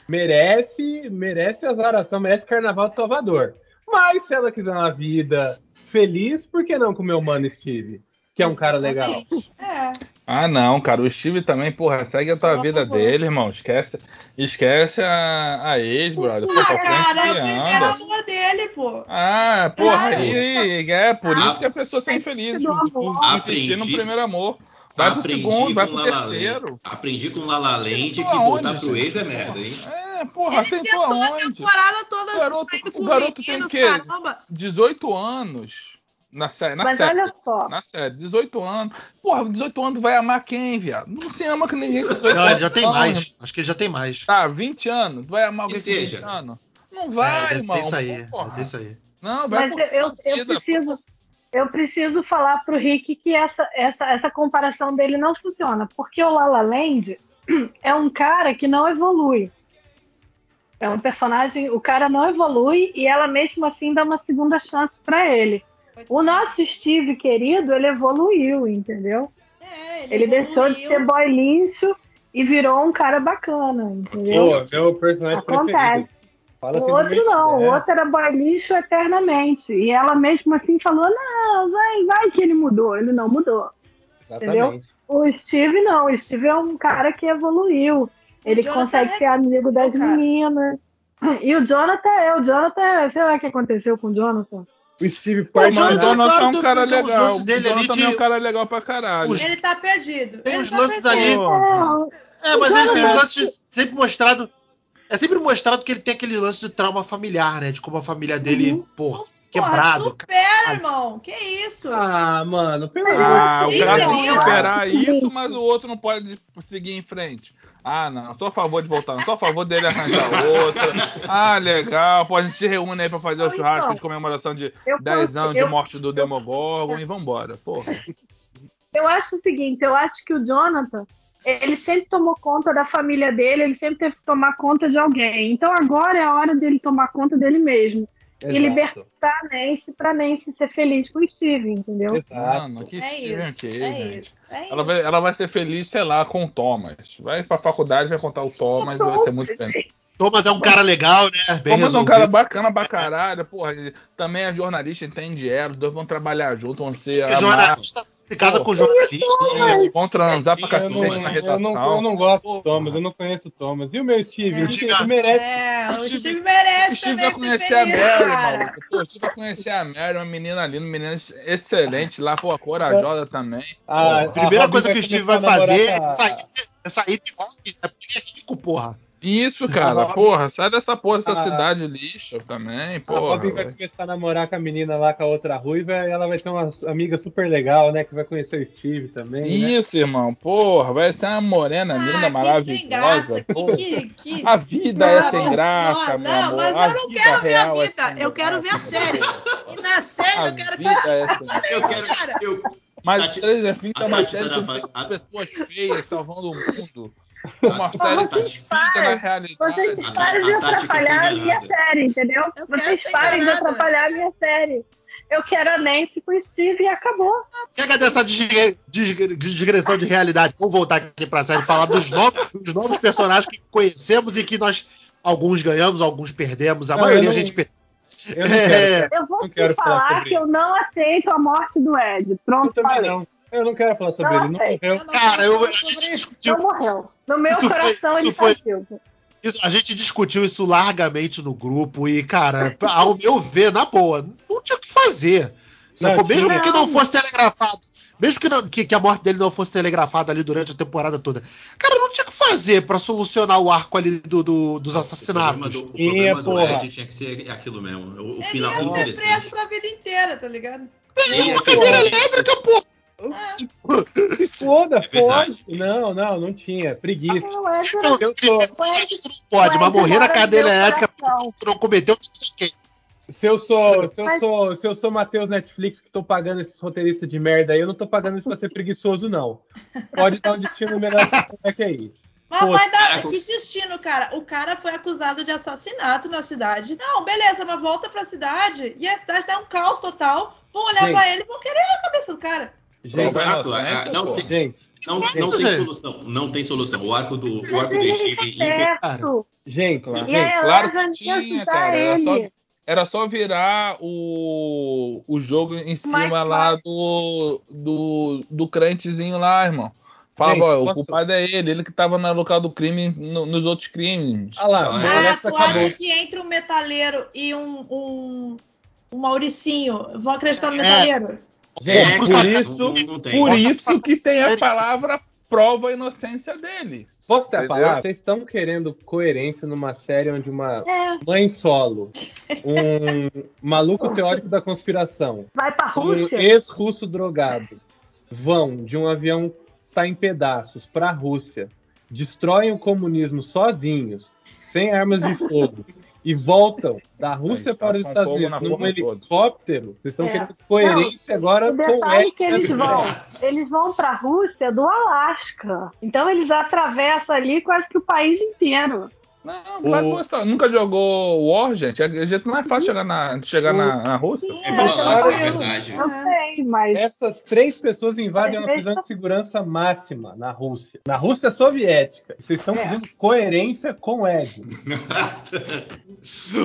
Merece, merece azaração, merece carnaval de Salvador. Mas se ela quiser uma vida feliz, por que não com o meu mano Steve? Que é um cara legal. É. Ah, não, cara, o Steve também, porra, segue a tua Só vida dele, irmão. Esquece, esquece a, a ex, brother. Pô, Ah, cara, é o amor dele, pô. Ah, porra, Claro. aí, é por Ah. isso que a pessoa se infeliz amor. insistir no Aprendi- primeiro amor. Vai pro Aprendi segundo, vai com pro terceiro. Aprendi com La La Land que voltar pro ex é merda, hein? É, porra, Ele tentou tentou a aonde? temporada toda O garoto- o garoto tem que- caramba. 18 anos na série. Na Mas série. olha só, Na série, 18 anos. Porra, 18 anos vai amar quem, viado? Não se ama com ninguém com 18 Não, anos. ele já tem mais. Acho que ele já tem mais. Tá, 20 anos. Tu vai amar alguém Que com 20 seja. anos? Não vai, é, irmão. isso aí. Porra. Isso aí. Não, vai Mas por eu, sua eu vida, preciso, eu preciso falar pro Rick que essa, essa, essa comparação dele não funciona, porque o La La Land [CLEARS THROAT] é um cara que não evolui. É um personagem, o cara não evolui e ela mesmo assim dá uma segunda chance pra ele. O nosso Steve querido, ele evoluiu, entendeu? É, Ele deixou de evoluiu. ser boy lixo e virou um cara bacana, entendeu? Pô, meu personagem preferido. Acontece. Fala O assim outro não, o Steve, é. outro era boy lixo eternamente. E ela mesmo assim falou: não, vai, vai que ele mudou. Ele não mudou. Exatamente. O Steve não, o Steve é um cara que evoluiu. Ele consegue é- ser amigo das cara. meninas. E o Jonathan é, o Jonathan, sei lá o que aconteceu com o Jonathan. O Steve Pô, Mas o. Jonathan- Jonathan é um cara uns legal. lances O dele Jonathan de- é um cara legal pra caralho. Os- Ele tá perdido. Tem Ele uns tá lances perdido. ali. Pô. É, mas ele tem uns lances de- sempre mostrado. É sempre mostrado que ele tem aquele lance de trauma familiar, né? De como a família dele, Uhum. pô, Porra, quebrado. supera, irmão. Que isso? Ah, mano, pelo amor Ah, de o Deus. cara tem que eu superar isso, mas o outro não pode seguir em frente. Ah, não, sou a favor de voltar, não sou a favor dele arranjar outra. Ah, legal, pô, a gente se reúne aí pra fazer o Então, churrasco de comemoração de Eu 10 posso- anos de eu- morte do Demogorgon e vambora, porra. Eu acho o seguinte, eu acho que o Jonathan, ele sempre tomou conta da família dele, ele sempre teve que tomar conta de alguém. Então agora é a hora dele tomar conta dele mesmo. E Exato. libertar a Nancy pra Nancy ser feliz com o Steve, entendeu? Exato. Mano, que É Steven isso. que, É gente. isso. É Ela isso. vai, ela vai ser feliz, sei lá, com o Thomas. Vai pra faculdade, vai contar o Thomas, vai ser muito feliz. Thomas é um cara legal, né? Bem Thomas é um cara bacana pra caralho, porra. Também é jornalista, entende ela, os dois vão trabalhar juntos, vão ser amados. jornalista se casa com jornalista. Isso, vão transar pra Eu cacete não, na eu, não, redação. eu não gosto do Thomas, eu não conheço o Thomas. E o meu Steve? É. Ele, ele merece. É, o Steve- Steve merece O Steve vai conhecer a Mary, maluco. O Steve vai conhecer a Mary, uma menina ali, uma menina excelente lá, pô, corajosa também. A, A primeira coisa que o Steve vai fazer é sair, é sair de rock, é porque ele é rico, porra. Isso, cara, porra, sai dessa porra, dessa Ah. cidade lixo também, A porra. Robin vai começar a namorar com a menina lá, com a outra ruiva, e ela vai ter uma amiga super legal, né? Que vai conhecer o Steve também. Né? Isso, irmão, porra, vai ser uma morena linda, Ah, graça, maravilhosa. que, porra. que, que... A vida é Ah, sem mas- graça, não, meu não, amor. mas A eu não quero ver a é vida, sem eu quero ver a graça, série. E na série A eu quero vida é sem a Eu quero. cara. Eu, Mas Tati- Stranger Things é a uma Tati série tá sobre na- a- pessoas feias salvando o mundo. É série que vocês parem. realidade. Vocês A- parem a de atrapalhar a minha série, entendeu? Eu Vocês parem de atrapalhar a minha série. Eu quero a Nancy com o Steve e acabou. Chega dessa digressão de realidade. Vamos voltar aqui pra série e falar dos novos, dos novos personagens que conhecemos e que nós, alguns ganhamos, alguns perdemos. A Não, maioria eu a não- gente perdeu. Eu não É. Eu vou Não quero te falar falar sobre que eu não aceito a morte do Ed. Eu Pronto, também falei. não. Eu não quero falar sobre Não ele. Não morreu. Eu não Cara, eu, a gente discutiu. Não morreu. No meu [LAUGHS] Isso foi- coração ele isso foi- tá vivo. isso- a gente discutiu isso largamente no grupo e, cara, [LAUGHS] ao meu ver, na boa, não tinha o que fazer. Sacou? Não, mesmo tinha. que não fosse telegrafado. Mesmo que, não- que- que a morte dele não fosse telegrafada ali durante a temporada toda. Cara, não tinha o que fazer pra solucionar o arco ali do, do- dos O assassinatos. problema do, o problema do porra. Ed tinha que ser aquilo mesmo. O, o Ele final ia ser interessante. preso pra vida inteira, tá ligado? Ele ser Cadeira elétrica, pô! [LAUGHS] Se foda, É verdade. pode. Não, não, não tinha. Preguiça. Não, Ed era Não, Eu que pode, mas morrer na cadeira elétrica porque não cometeu ninguém. Se eu sou, se eu Mas- sou, se eu sou Matheus Netflix que tô pagando esses roteiristas de merda aí, eu não tô pagando isso pra ser preguiçoso, não. Pode dar um destino melhor pra esse moleque aí. Mas Pô, vai dar. Que destino, cara? O cara foi acusado de assassinato na cidade. Não, beleza, mas volta pra cidade e a cidade dá um caos total. Vão olhar Gente. pra ele e vão querer a cabeça do cara. Gente, Exato. Vai é, não, tem, gente, não, não tem gente. solução. Não tem solução. O arco do, o arco do Steve. certo. gente, Claro. E gente. Claro que tinha, cara. Era só, era só virar o, o jogo em cima Mas lá do, do, do crentezinho lá, irmão. Falava, Gente, ó, o culpado é ele, ele que tava no local do crime no- nos outros crimes. Olha lá, Ah, Ah, tu acabou. acha que entre um metaleiro e um, um, um Mauricinho vão acreditar no É. Gente, Pô, por isso, não, não tem. Por isso que tem a palavra prova a inocência dele. posso ter a palavra? Vocês estão querendo coerência numa série onde uma É, mãe solo, um [LAUGHS] maluco teórico da conspiração, vai pra um ex-russo drogado vão de um avião que tá em pedaços para a Rússia, destroem o comunismo sozinhos, sem armas de [LAUGHS] fogo, e voltam da Rússia Aí, tá para os Estados Unidos num toda. helicóptero, vocês estão É. querendo coerência agora O com é que eles vão, eles vão para a Rússia do Alasca. Então eles atravessam ali quase que o país inteiro. Não, vai O- gostar. Nunca jogou War, gente? A gente não é fácil chegar na, chegar O- na, na Rússia. É É, é verdade. Eu sei, mas Essas três pessoas invadem uma prisão de segurança máxima na Rússia. Na Rússia soviética. Vocês estão É. pedindo coerência com o Ed. [LAUGHS]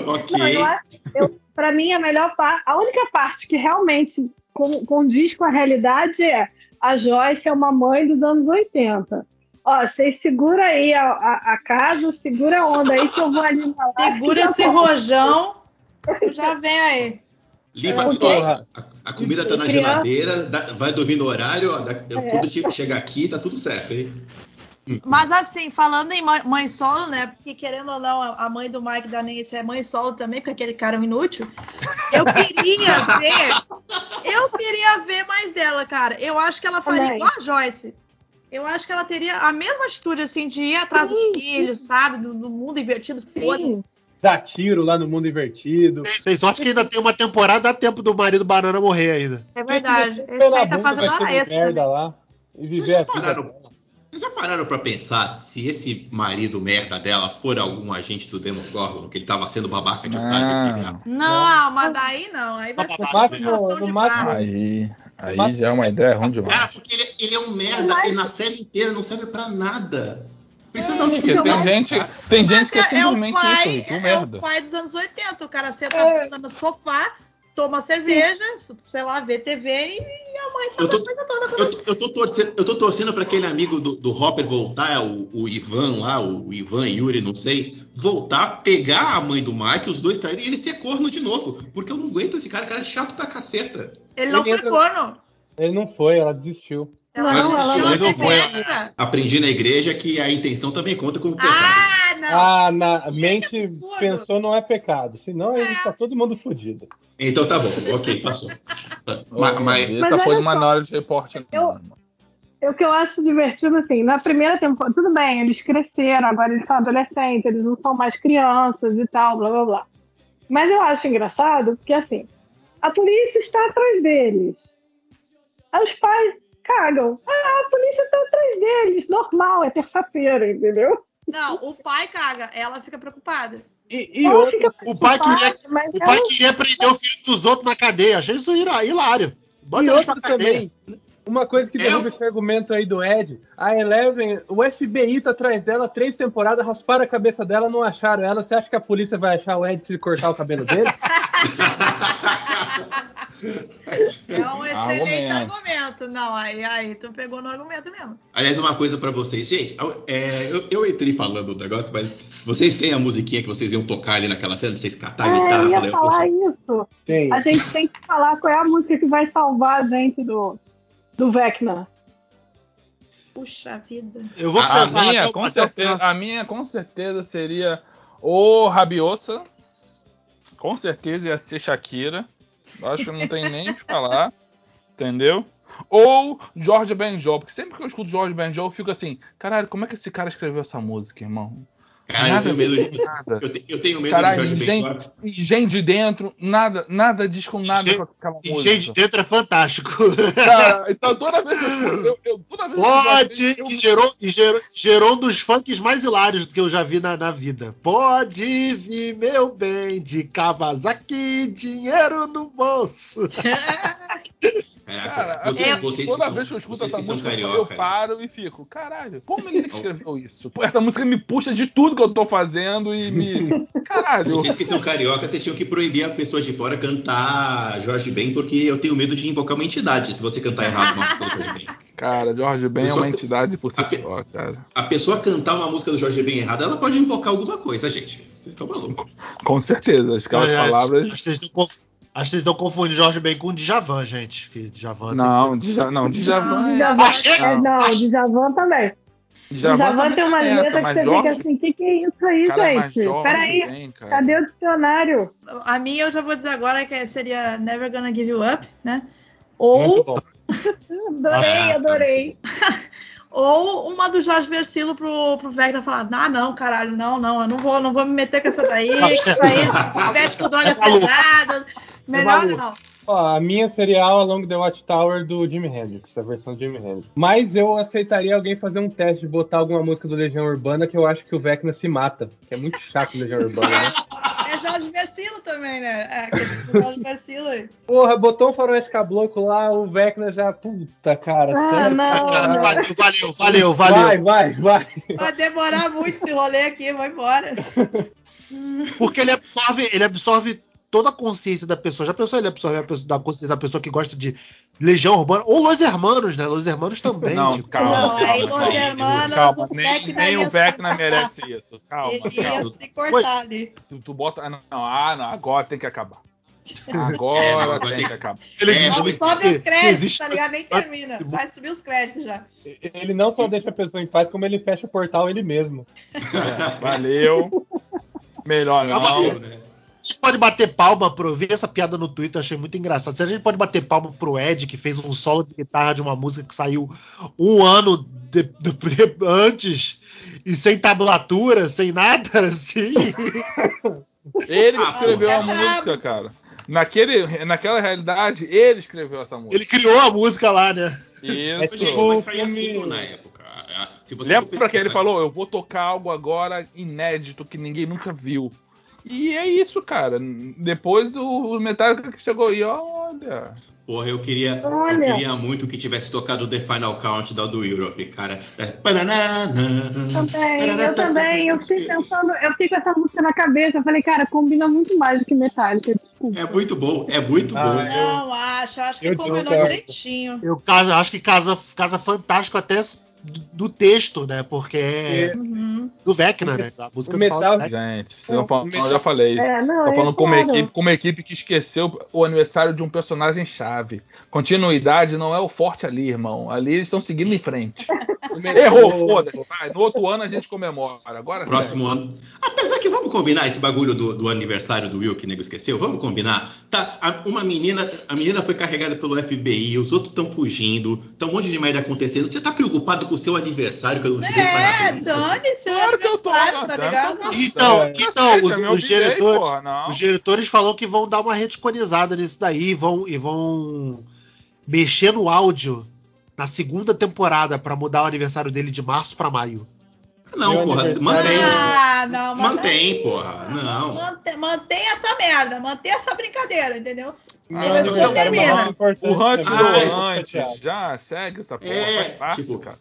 ok. Não, eu acho, eu, pra mim, a melhor parte, a única parte que realmente con- condiz com a realidade é a Joyce é uma mãe dos anos 80. Ó, vocês segura aí a, a- a casa, segura a onda aí que eu vou ali na live. Segura esse rojão. [LAUGHS] Já vem aí. Limpa É, porra. A, a comida tá na Criança- geladeira, dá- vai dormir no horário, ó, da- É. quando che- chegar aqui, tá tudo certo, hein? Mas assim, falando em mãe, mãe solo, né? Porque querendo ou não, a mãe do Mike da Nancy é mãe solo também, porque aquele cara é um inútil. Eu queria [LAUGHS] ver. Eu queria ver mais dela, cara. Eu acho que ela faria igual a Joyce. Eu acho que ela teria a mesma atitude, assim, de ir atrás Sim, dos filhos, sabe? Do, do mundo invertido, foda-se. Dá tiro lá no mundo invertido. Sem sorte que ainda tem uma temporada, dá tempo do marido banana morrer ainda. É verdade. Esse aí tá fazendo hora extra lá. E viver a vida. Vocês já pararam pra pensar se esse marido merda dela for algum agente do Demogorgon, que ele tava sendo babaca de Ah. otário de graça? Não, mas daí não. Aí vai Tá ficar No uma máximo, no máximo-. Aí, aí Mas- já é uma ideia ruim Ah, demais. porque ele, ele é um merda e na série inteira não serve pra nada. Precisa dar um tem gente, tem Mas gente que é é, o simplesmente pai, isso, tu é, merda. o pai dos anos 80. O cara senta É. no sofá, toma cerveja, sei lá, vê TV e Eu tô- a coisa toda Eu, acontecer. tô- eu tô torcendo, eu tô torcendo pra aquele amigo do, do Hopper voltar, o, o Ivan lá, o Ivan Yuri, não sei, voltar, pegar a mãe do Mike, os dois traírem e ele ser corno de novo. Porque eu não aguento esse cara, cara é chato pra caceta. Ele não Ele foi entra- corno. Ele não foi, ela desistiu. Ela Não, não ela não foi. Aprendi na igreja que a intenção também conta como pecado. Ah, não. Ah, na mente absurdo. pensou não é pecado. Senão ele tá todo mundo fudido. Então tá bom, ok, passou. Mas, Essa Mas foi uma só, hora de reporte. eu- É o que eu acho divertido, assim, na primeira temporada, tudo bem, eles cresceram, agora eles são adolescentes, eles não são mais crianças e tal, blá blá blá. Mas eu acho engraçado porque, assim, a polícia está atrás deles. Aí os pais cagam. Ah, a polícia está atrás deles, normal, é terça-feira, entendeu? Não, o pai caga, ela fica preocupada. E, e Ela outra, fica O pai queria, mas o pai ela- queria prender o filho dos outros na cadeia. Achei isso hilá- hilário. Bota e cadeia. também. Uma coisa que derruba Eu- esse argumento aí do Ed, a Eleven, o FBI tá atrás dela três temporadas, rasparam a cabeça dela, não acharam ela. Você acha que a polícia vai achar o Ed se ele cortar o cabelo dele? [LAUGHS] É um excelente Argumento. argumento. Não, aí, aí tu pegou no argumento mesmo. Aliás, uma coisa pra vocês. Gente, é, eu, eu entrei falando do negócio, mas vocês têm a musiquinha que vocês iam tocar ali naquela cena, vocês catar a É, guitarra. eu ia falei, falar poxa, isso. Sim. A gente tem que falar qual é a música que vai salvar a gente do, do Vecna. Puxa vida. Eu vou A pensar minha, até, com certeza, a minha com certeza seria o Rabiosa. Com certeza ia ser Shakira. Acho que não tem nem o que falar. Entendeu? Ou Jorge Benjol. Porque sempre que eu escuto Jorge Benjol, eu fico assim: caralho, como é que esse cara escreveu essa música, irmão? Cara, eu Nada tenho medo de. nada. Eu, te- eu tenho medo Caralho, de Jorge gente, gente de dentro, nada, nada diz com nada Gente- com aquela E música. gente de dentro é fantástico. Cara, [LAUGHS] então toda vez que eu eu, eu, toda vez que eu Pode, escuto, eu- e gerou, e gerou, gerou um dos funks mais hilários que eu já vi na, na vida. Pode vir, meu bem, de Kawasaki, dinheiro no bolso. [LAUGHS] É, Cara, vocês, assim, vocês toda vez que eu escuto essa música, eu carioca, paro e fico, caralho, como ele escreveu isso? Essa música me puxa de tudo que eu tô fazendo e me. [LAUGHS] Caralho. Vocês que são carioca, vocês tinham que proibir a pessoa de fora cantar Jorge Ben, porque eu tenho medo de invocar uma entidade se você cantar errado uma música do Jorge Ben. Cara, Jorge Ben é uma entidade por si a pe- só, cara. A pessoa cantar uma música do Jorge Ben errada, ela pode invocar alguma coisa, gente. Vocês estão malucos. Com certeza. Aquelas É, acho- palavras. Vocês estão acho que vocês estão confundindo Jorge Ben com Djavan, gente. Que Djavan Não, Dja- não, Djavan é. Djavan, Achei- é, não, Djavan também. Djavan, também tem umas é essa, letras que você Jorge, fica assim, o que, que é isso aí, gente? Jorge Peraí, cadê o dicionário? A minha eu já vou dizer agora que seria Never Gonna Give You Up, né? Ou. [LAUGHS] Adorei, Ah, adorei. [LAUGHS] Ou uma do Jorge Versilo pro, pro Vecna falar, ah, não, caralho, não, não, eu não vou, não vou me meter com essa daí, que isso aí mexe com drogas pesadas. Melhor não. Ó, a minha seria All Along the Watchtower do Jimi Hendrix, a versão do Jimi Hendrix. Mas eu aceitaria alguém fazer um teste de botar alguma música do Legião Urbana que eu acho que o Vecna se mata. Que é muito chato o Legião Urbana, né? É Jorge Versilo também, né? É, do Jorge Versilo aí. Porra, botou um faroeste cabloco lá, o Vecna já. Puta, cara. Ah, não, não. Valeu, valeu, valeu, valeu. Vai, vai, vai. Vai demorar muito esse rolê aqui, vai embora. [LAUGHS] Porque ele absorve, ele absorve toda a consciência da pessoa. Já pensou ele absorve a pessoa, da consciência da pessoa que gosta de Legião Urbana? Ou Los Hermanos, né? Los Hermanos também. Não, tipo. calma. Não, aí calma, Los Hermanos, calma. o Nem, Vecna nem o Vecna merece isso. Calma, Ele calma. ia se cortar ali. Tu bota. ah, Não, ah, não, agora tem que acabar. É, não, Agora agora tem que acabar. Ele É, sobe que os créditos, existe- tá ligado? Nem termina. Vai subir os créditos já. Ele não só deixa a pessoa em paz, como ele fecha o portal ele mesmo. Valeu. Melhor não. Aí. A gente pode bater palma pro. Eu vi essa piada no Twitter, achei muito engraçado. Se a gente pode bater palma pro Ed, que fez um solo de guitarra de uma música que saiu um ano de- do- antes e sem tablatura, sem nada, [LAUGHS] assim. Ele Ah, escreveu a música, cara. Naquele, naquela realidade, ele escreveu essa música. Ele criou a música lá, né? É Isso. tipo- Mas saía filme- assim na época. Ah, Se você Lembra que ele falou, eu vou tocar algo agora inédito que ninguém nunca viu. E é isso, cara. Depois o, o Metallica que chegou e olha. Porra, eu queria, eu Olha. queria muito que tivesse tocado The Final Countdown do Europe, cara. É, Também, eu também. Eu fiquei pensando, eu fiquei com essa música na cabeça. Eu falei, cara, combina muito mais do que Metallica. Desculpa. É muito bom, é muito Ah, bom. eu- Não, acho. Acho que eu combinou direitinho. Eu casa- acho que casa, casa fantástico até do, do texto, né? Porque é Uhum. do Vecna, né? A música O do metal- Gente, É, vocês não falam- o eu já falei. É, não, Tô é falando com uma claro. equipe, com uma equipe que esqueceu o aniversário de um personagem chave. Continuidade não é o forte ali, irmão. Ali eles estão seguindo em frente. [LAUGHS] Errou, foda-se. vai. No outro ano a gente comemora. Agora Próximo ano. Apesar que vamos combinar esse bagulho do, do aniversário do Will que o nego esqueceu, vamos combinar. Tá, a- uma menina, a menina foi carregada pelo FBI, os outros estão fugindo, tá um monte de merda acontecendo. Você tá preocupado com o seu aniversário que eu não te dei É, parabéns? dane-se o Claro que eu tô, aniversário, tá ligado? Então, É. então os, os obidei, diretores, porra, não. os diretores falam que vão dar uma reticonizada nisso daí e vão, e vão mexer no áudio na segunda temporada pra mudar o aniversário dele de março pra maio. Não, Meu porra, mantém. Ah, não, Mantém, porra. Não. Mantém, mantém essa merda, mantém essa brincadeira, entendeu? Ah, Começou, então, termina. O Hunt Ah, do Hunt já segue essa porra. É, faz parte, tipo, cara.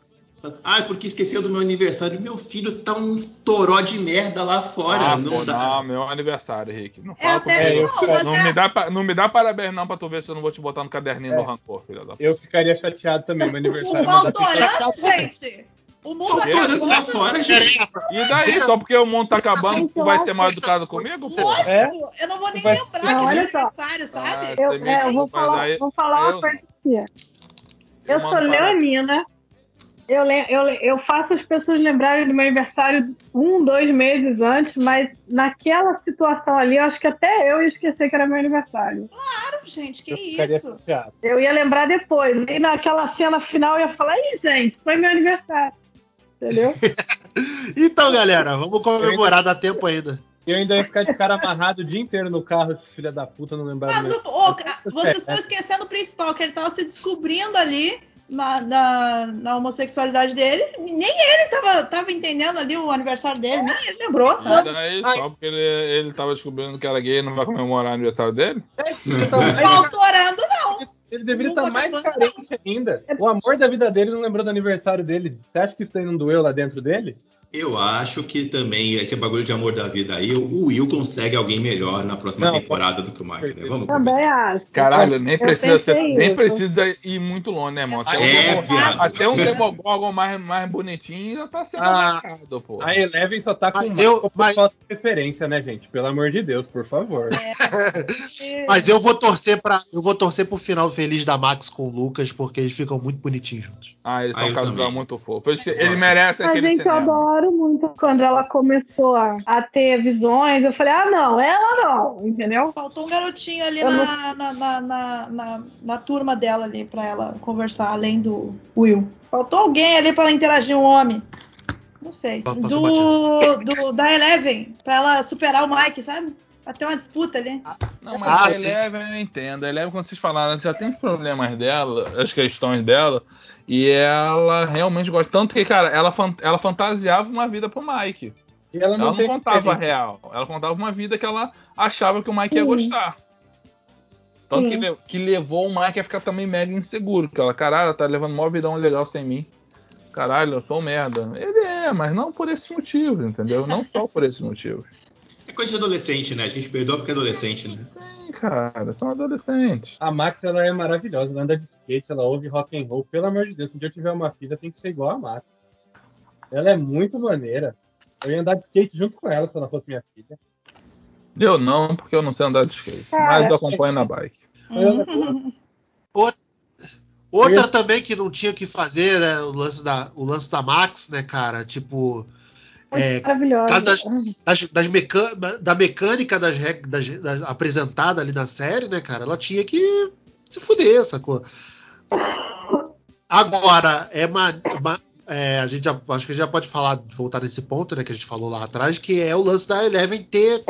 Ah, porque esqueceu do meu aniversário. Meu filho tá um toró de merda lá fora. Ah, não pô, dá. não, meu aniversário, Rick. Não É fala comigo. eu- não, é- me, dá, não me dá parabéns não pra tu ver se eu não vou te botar no caderninho É. do rancor, filha da Eu ficaria chateado também. Meu O aniversário é uma data Valtorano, gente. O mundo torando acabou. lá fora, gente. E daí, só porque o mundo tá acabando, Gente, tu eu vai ser mal que educado essa comigo, pô? Lógico, É? eu não vou nem Vai- lembrar Não, meu só. aniversário, sabe? Ah, Eu, é, eu vou falar, aí- vou falar eu uma coisa aqui. Eu mando sou para- leonina. Eu, eu, eu faço as pessoas lembrarem do meu aniversário um, dois meses antes, mas naquela situação ali, eu acho que até eu ia esquecer que era meu aniversário. Claro, gente, que eu isso? Eu ia lembrar depois. E naquela cena final eu ia falar, ih, gente, foi meu aniversário. Entendeu? [LAUGHS] Então, galera, vamos comemorar, dá tempo ainda. Eu ainda ia ficar de cara amarrado o dia inteiro no carro, esse filho da puta não lembrava do Mas o, ô, ca- vocês estão esquecendo o principal, que ele tava se descobrindo ali na, na, na homossexualidade dele. Nem ele tava, tava entendendo ali o aniversário dele, nem ele lembrou, E sabe? daí, Ai. só porque ele, ele tava descobrindo que era gay, não vai comemorar o aniversário dele? Ele, tá mais- Autorando, não. ele deveria Nunca estar mais tá falando, carente ainda. O amor da vida dele não lembrou do aniversário dele. Você acha que isso daí não doeu lá dentro dele? Eu acho que também esse bagulho de amor da vida aí, o Will consegue alguém melhor na próxima Não, temporada do que o Mike, né? Vamos Também acho. Caralho, nem Eu precisa, ser, nem precisa ir muito longe, né, irmão? Até, É, um, viado. até um Demogorgon mais, mais bonitinho já tá sendo Ah. marcado, pô. A Eleven só tá com Mas eu- por mas- falta de referência, né, gente? Pelo amor de Deus, por favor. [LAUGHS] Mas eu vou torcer para, eu vou torcer pro final feliz da Max com o Lucas, porque eles ficam muito bonitinhos juntos. Ah, eles Ah, são um casal muito fofo. Eles, eles gosto. merecem A aquele gente cinema. adora. Demoro muito. Quando ela começou a, a ter visões, eu falei, ah, não, ela não, entendeu? Faltou um garotinho ali na, na, na, na, na- na turma dela ali pra ela conversar, além do Will. Faltou alguém ali pra ela interagir, um homem. Não sei. Do, do, da Eleven, pra ela superar o Mike, sabe? Pra ter uma disputa ali. Não, mas Ah, a sim. Eleven eu entendo. A Eleven, quando vocês falaram, já tem os problemas dela, as questões dela, e ela realmente gosta. Tanto que, cara, ela, fan- ela fantasiava uma vida pro Mike. E ela Ela não, não tem contava a real. Ela contava uma vida que ela achava que o Mike ia gostar. Tanto que, le- que levou o Mike a ficar também mega inseguro. Que ela, caralho, tá levando mó vidão legal sem mim. Caralho, eu sou um merda. Ele é, mas não por esse motivo, entendeu? Não só por esse motivo. Coisa de adolescente, né? A gente perdoa porque é adolescente, né? Sim, cara, são adolescentes. A Max, ela é maravilhosa. Ela anda de skate, ela ouve rock and roll. Pelo amor de Deus, se um dia eu tiver uma filha, tem que ser igual a Max. Ela é muito maneira. Eu ia andar de skate junto com ela se ela fosse minha filha. Eu não, porque eu não sei andar de skate. Cara. Mas eu acompanho na bike. [LAUGHS] Outra também que não tinha o que fazer, né? O lance da, o lance da Max, né, cara? Tipo. É, Maravilhosa. cada- das, das meca- da mecânica das, das, das- apresentada ali na série, né, cara? Ela tinha que se fuder, sacou? Agora, é uma. uma- é, a gente já, acho que a gente já pode falar, voltar nesse ponto, né, que a gente falou lá atrás, que é o lance da Eleven ter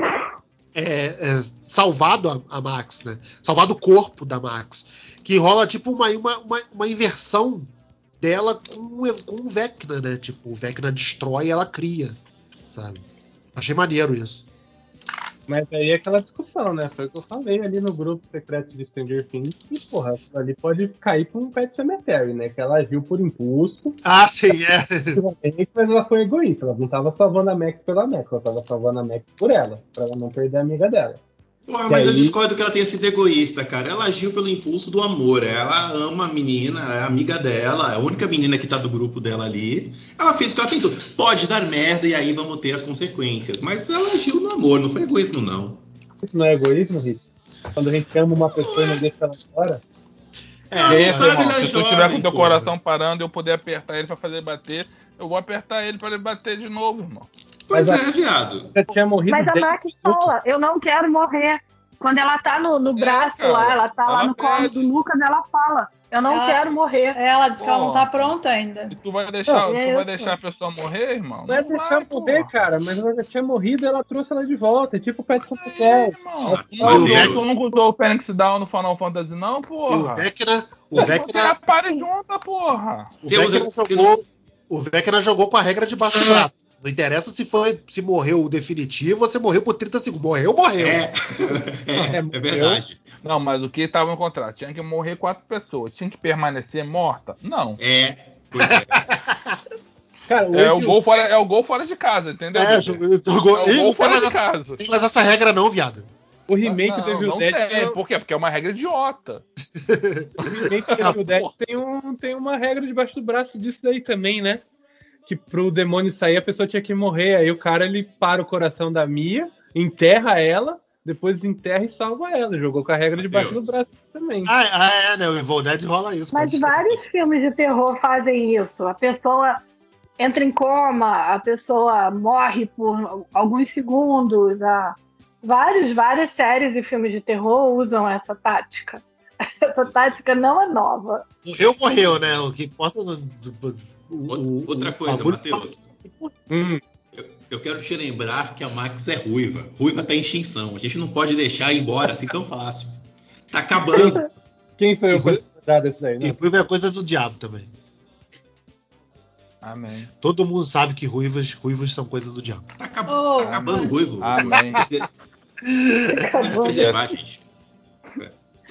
é, é, salvado a, a Max, né? Salvado o corpo da Max. Que rola tipo uma, uma, uma, uma inversão dela com, o- com o Vecna, né? Tipo, o Vecna destrói e ela cria, sabe? Achei maneiro isso. Mas aí é aquela discussão, né? Foi o que eu falei ali no grupo secreto de Stranger Things. Que, porra, ali pode cair pra um Pet Cemetery, né? Que ela agiu por impulso, Ah, sim, é. mas ela foi egoísta. Ela não tava salvando a Max pela Max, ela tava salvando a Max por ela, pra ela não perder a amiga dela. Porra, E mas eu aí- discordo que ela tenha sido egoísta, cara. Ela agiu pelo impulso do amor. Ela ama a menina, é amiga dela, é a única menina que tá do grupo dela ali. Ela fez o que ela tentou. Pode dar merda e aí vamos ter as consequências. Mas ela agiu no amor, não foi egoísmo, não. Isso não é egoísmo, Rick? Quando a gente ama uma pessoa e não deixa ela fora? É, esse, sabe, irmão, é se tu jovem, tiver com teu porra. coração parando e eu puder apertar ele pra fazer bater, eu vou apertar ele pra ele bater de novo, irmão. Pois Mas é, viado. Já tinha morrido Mas a Max o fala, eu não quero morrer. Quando ela tá no, no braço cara, lá, ela tá lá ela no colo do Lucas, ela fala, eu não Ela- quero morrer. Ela disse que ela não tá Porra. pronta ainda. E tu vai deixar, Não, tu é vai deixar a pessoa morrer, irmão? Não é Não deixar vai, morrer, porra. cara, mas ela já tinha morrido e ela trouxe ela de volta. É tipo o Pet É, Cemetery. irmão. Ah, Tu não, usou, o Phoenix Down no Final Fantasy, não, E o porra? Vecna, o Vecna, pare junta, porra. o Vecna jogou, o Vecna jogou com a regra de baixo do braço. Não interessa se foi se morreu o definitivo ou se morreu por 30 segundos. Morreu, morreu. É, [LAUGHS] é, é verdade. Não, mas o que estava no contrato? Tinha que morrer quatro pessoas. Tinha que permanecer morta? Não. É, pois é. [LAUGHS] Cara, É o, gol fora, é o gol fora de casa, entendeu? É, jogou, jogou- É o Ih, gol fora de essa, casa. tem mais essa regra não, viado. o remake não, do Evil Dead tem. Por quê? Porque é uma regra idiota. [LAUGHS] O remake do Evil Dead tem, um, tem uma regra debaixo do braço disso daí também, né? Que pro demônio sair a pessoa tinha que morrer. Aí o cara ele para o coração da Mia, enterra ela, depois enterra e salva ela. Jogou com a regra debaixo do braço também. Ah, ah, é, né? O Evil Dead rola isso. Mas vários filmes de terror fazem isso. A pessoa entra em coma, a pessoa morre por alguns segundos. a- Vários, várias séries e filmes de terror usam essa tática. [LAUGHS] Essa tática não é nova. Morreu, morreu, né? O que importa. no- do- o- Outra coisa, Matheus. Hum, Eu, eu quero te lembrar que a Max é ruiva. Ruiva tá em extinção. A gente não pode deixar ir embora assim tão fácil. Tá acabando. quem sou eu pra lembrar desse daí? E Né? ruiva é coisa do diabo também. Amém. Todo mundo sabe que ruivas, ruivas são coisas do diabo. Tá, acab- Oh, tá acabando ruivo. Amém. [LAUGHS] Que preservar, gente.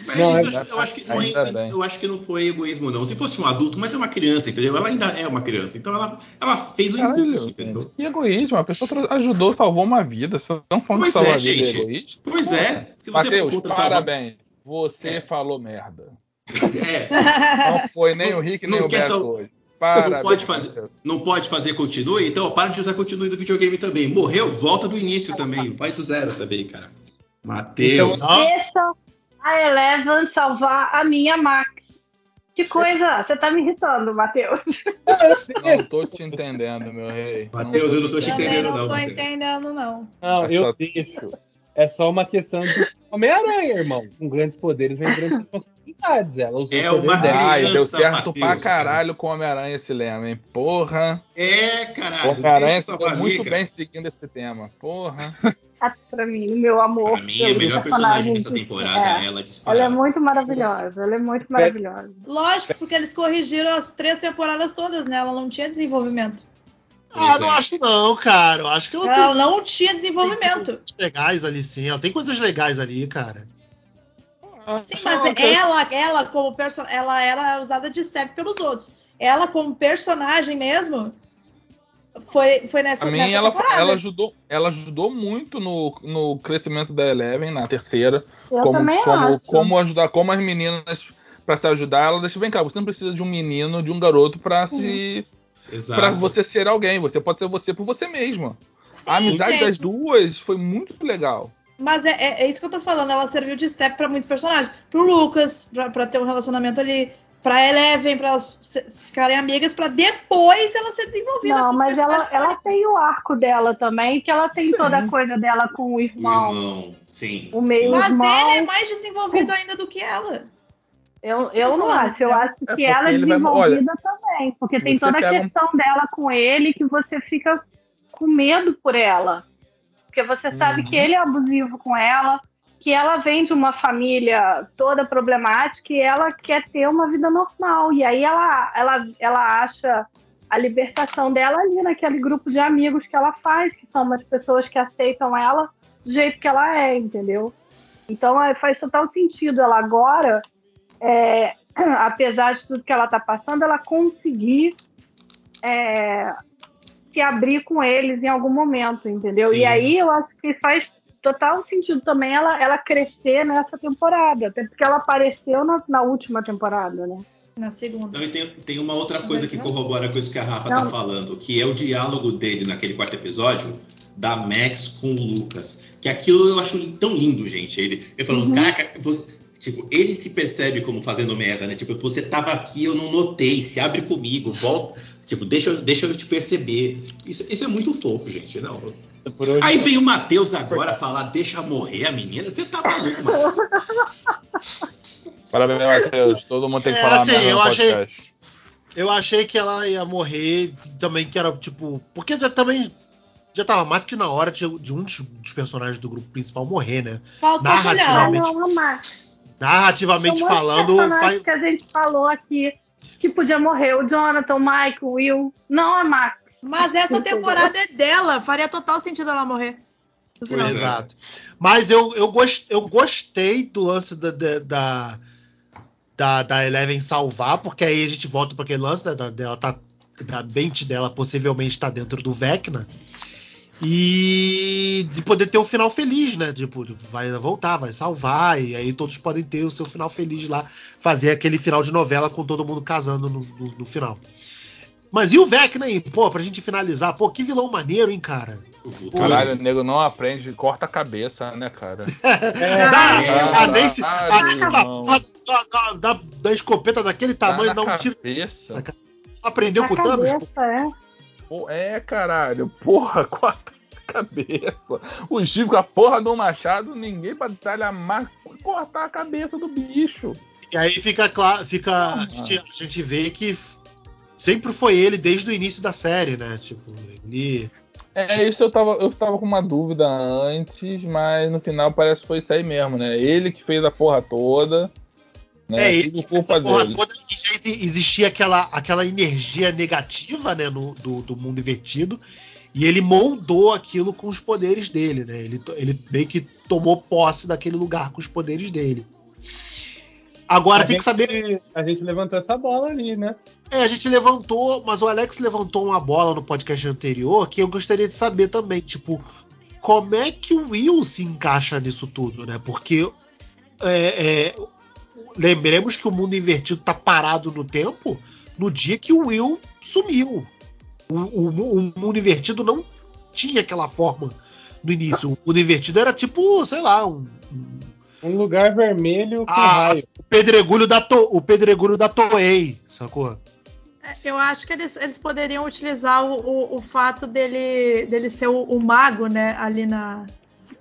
Mas Não, isso é- eu, acho que não é- eu acho que não foi egoísmo, não. Se fosse um adulto, mas é uma criança, entendeu? Ela ainda é uma criança. Então ela, ela fez o impulso, Caralho, entendeu? que egoísmo. A pessoa ajudou, salvou uma vida. Se não falando Pois que salvar é, a vida é gente. egoísta. Pois é. Se você for Matheus, contra salvar- parabéns. Você É. falou merda. É, Não foi nem o Rick nem Não o Beto sal- hoje. Parabéns. Não pode fazer. Não pode fazer continue, então ó, para de usar continue do videogame também. Morreu, volta do início também. Faz o zero também, cara. Matheus. Não, Deixa a Eleven salvar a minha Max. Que coisa! Você tá me irritando, Matheus. Não tô te entendendo, meu rei. Matheus, eu não tô te entendendo, não não. tô entendendo, não. Não, É eu só- deixo. É só uma questão de Homem-Aranha, irmão. Com grandes poderes vem grandes responsabilidades. Ela usou É o poder uma dela. Ai, deu certo pra Matheus, caralho com o Homem-Aranha esse lema, hein? Porra. É, O caralho. Homem-Aranha deu muito bem seguindo esse tema. Porra. [LAUGHS] Pra mim, meu amor. Pra mim, é a melhor personagem dessa de- temporada, é. ela Ela é disparada. muito maravilhosa, ela é muito maravilhosa. Lógico, porque eles corrigiram as três temporadas todas, né? Ela não tinha desenvolvimento. Ah, não é. acho não, cara. Eu acho que ela Ela tem não tinha desenvolvimento. coisas legais ali, sim. Ela tem coisas legais ali, cara. Sim, mas ela, ela como personagem, ela era usada de step pelos outros. Ela como personagem mesmo foi, foi nessa, Pra mim, nessa ela, temporada. ela, ajudou, ela ajudou muito no, no crescimento da Eleven na terceira. Eu como, também como, acho. como ajudar, como as meninas pra se ajudar, ela deixa, vem cá, você não precisa de um menino, de um garoto pra se. Exato. para você ser alguém. Você pode ser você por você mesma. Sim, A amizade gente, das duas foi muito legal. Mas é, é- é isso que eu tô falando. Ela serviu de step pra muitos personagens. Pro Lucas, pra, pra ter um relacionamento ali. Pra Eleven, pra elas se- ficarem amigas, pra depois ela ser desenvolvida. Não, mas ela, ela tem o arco dela também, que ela tem toda a coisa dela com o O irmão. irmão, sim. O meio Mas irmão. ele é mais desenvolvido ainda do que ela. Eu, Isso eu não acho, eu né? acho É que ela é ele vai- desenvolvida também. Porque tem toda a pega um- questão dela com ele que você fica com medo por ela. Porque você sabe Uhum. que ele é abusivo com ela, que ela vem de uma família toda problemática e ela quer ter uma vida normal. E aí ela, ela, ela acha a libertação dela ali naquele grupo de amigos que ela faz, que são umas pessoas que aceitam ela do jeito que ela é, entendeu? Então é, faz total sentido ela agora, é, [CLEARS THROAT] apesar de tudo que ela tá passando, ela conseguir é, se abrir com eles em algum momento, entendeu? Sim. E aí eu acho que faz total sentido também ela, ela crescer nessa temporada, até porque ela apareceu na, na última temporada, né? Na segunda. Não, e tem, tem uma outra coisa que Não. corrobora com isso que a Rafa Não. tá falando, que é o diálogo dele naquele quarto episódio, da Max com o Lucas. Que aquilo eu acho tão lindo, gente. Ele, ele falando, Uhum. caraca, você- tipo, ele se percebe como fazendo merda, né? Tipo, você tava aqui, eu não notei, se abre comigo, volta. Tipo, deixa, eu- deixa eu te perceber. Isso, isso é muito fofo, gente. Não. Por hoje, Aí vem o Matheus agora falar, deixa morrer a menina. Você tá maluco, Matheus. Parabéns, Matheus. Todo mundo tem que É, falar assim, merda eu achei- podcast. Eu achei que ela ia morrer também, que era tipo. Porque já também. Já tava mais que na hora de, de um dos, dos personagens do grupo principal morrer, né? Faltou Narrativamente. Não, Narrativamente um falando, faz, que a gente falou aqui que podia morrer. O Jonathan, o Mike, o Will. Não a Max. Mas essa temporada é dela. Faria total sentido ela morrer. Pois é. Exato. Mas eu, eu, gost, eu gostei do lance da, da, da, da, da Eleven salvar, porque aí a gente volta para aquele lance né, da, dela tá, da mente dela possivelmente está dentro do Vecna. E de poder ter um final feliz, né? Tipo, vai voltar, vai salvar, e aí todos podem ter o seu final feliz lá, fazer aquele final de novela com todo mundo casando no, no, no final. Mas e o Vecna aí? Pô, pra gente finalizar, pô, que vilão maneiro, hein, cara? Caralho, o nego não aprende, corta a cabeça, né, cara? É, Da, é, a Nancy, a Nancy da, irmão. da, da, da- da escopeta daquele tamanho, dá um tiro. cabeça. Aprendeu Na com o Thanos? é. Pô, é, caralho. Porra, [LAUGHS] corta a cabeça. O Chico, com a porra do machado, ninguém batalha mais cortar a cabeça do bicho. E aí fica claro, fica, a, gente, a gente vê que sempre foi ele desde o início da série, né? Tipo, ele. É, isso eu tava, eu tava com uma dúvida antes, mas no final parece que foi isso aí mesmo, né? Ele que fez a porra toda. Né? É, ele que fez essa porra dele. toda já exi- existia aquela, aquela energia negativa, né, no, do, do mundo invertido. E ele moldou aquilo com os poderes dele, né? Ele, ele meio que tomou posse daquele lugar com os poderes dele. Agora a tem que saber. A gente levantou essa bola ali, né? É, a gente levantou, mas o Alex levantou uma bola no podcast anterior que eu gostaria de saber também, tipo, como é que o Will se encaixa nisso tudo, né? Porque é, é, lembremos que o mundo invertido tá parado no tempo no dia que o Will sumiu. O, o- o mundo invertido não tinha aquela forma no início. O mundo invertido era tipo, sei lá, um, um- Um lugar vermelho com Ah, raio. o pedregulho da, to, o pedregulho da Toei, sacou? É, Eu acho que eles, eles poderiam utilizar o, o, o fato dele, dele ser o, o mago, né, ali na,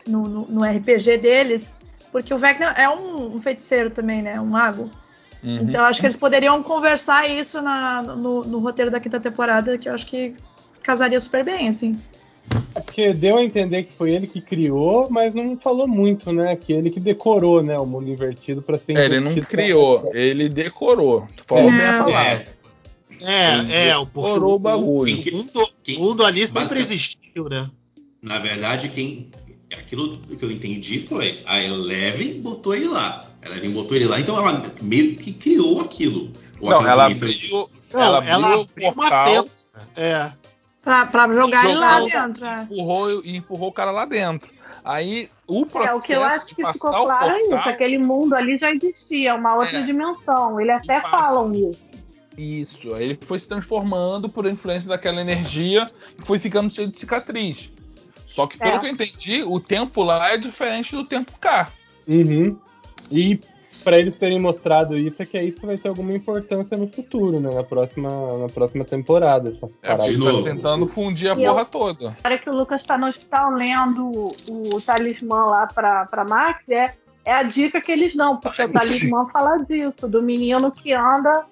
no, no, no RPG deles, porque o Vecna é um, um feiticeiro também, né, um mago. Uhum. Então eu acho que eles poderiam conversar isso na- no, no roteiro da quinta temporada, que eu acho que casaria super bem, assim. É Porque deu a entender que foi ele que criou, mas não falou muito, né? Que ele que decorou, né? O mundo invertido pra ser É, ele não criou, ele decorou. Tu falou bem a É. palavra. É, é, o porque Decorou o o, bagulho. o mundo, Quem- o mundo ali sempre existiu, né? Na verdade, quem. Aquilo que eu entendi foi a Eleven botou ele lá. A Eleven botou ele lá, então ela meio que criou aquilo. Ou Não, ela abriu, Não, ela ela, abriu o abriu uma portal. É. Pra, pra jogar ele lá Jogou- dentro. é. empurrou e empurrou o cara lá dentro. Aí o É, processo o que eu acho que ficou o claro é isso. Aquele mundo ali já existia, uma outra É. dimensão. Eles até passa. falam isso. Isso, aí ele foi se transformando por influência daquela energia e foi ficando cheio de cicatriz. Só que, pelo É. que eu entendi, o tempo lá é diferente do tempo cá. Uhum. E pra eles terem mostrado isso, é que isso vai ter alguma importância no futuro, né? Na próxima, na próxima temporada. Essa É, parada. tá tentando fundir a E eu- porra toda. A hora que o Lucas tá no hospital lendo o, o talismã lá pra, pra Max, é, é a dica que eles dão, porque o [LAUGHS] talismã fala disso, do menino que anda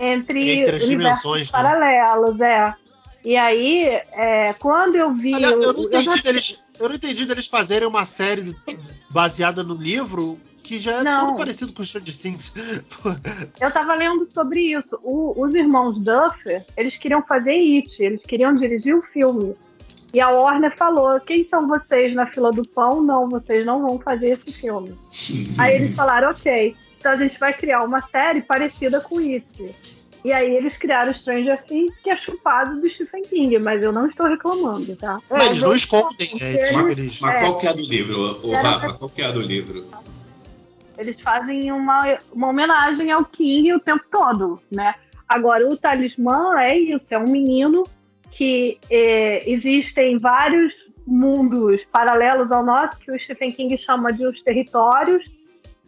entre, Entre as universos dimensões, né? paralelos, é. E aí, é, quando eu vi. Aliás, eu não eu entendi já- deles. Eu não entendi deles fazerem uma série baseada no livro que já é Não. tudo parecido com Stranger Things. [LAUGHS] Eu tava lendo sobre isso. O- os irmãos Duffer, eles queriam fazer It, eles queriam dirigir o filme. E a Warner falou: quem são vocês na fila do pão? Não, vocês não vão fazer esse filme. [LAUGHS] Aí eles falaram: ok, então a gente vai criar uma série parecida com It. E aí eles criaram Stranger Things, que é chupado do Stephen King, mas eu não estou reclamando, tá? É, Mas eles não escondem. É, eles- eles... Mas É. qual que é a do livro, ô Era- Rafa? Qual que é a do livro? Eles fazem uma, uma homenagem ao King o tempo todo, né? Agora, o talismã é isso, é um menino que é, existem vários mundos paralelos ao nosso, que o Stephen King chama de os territórios,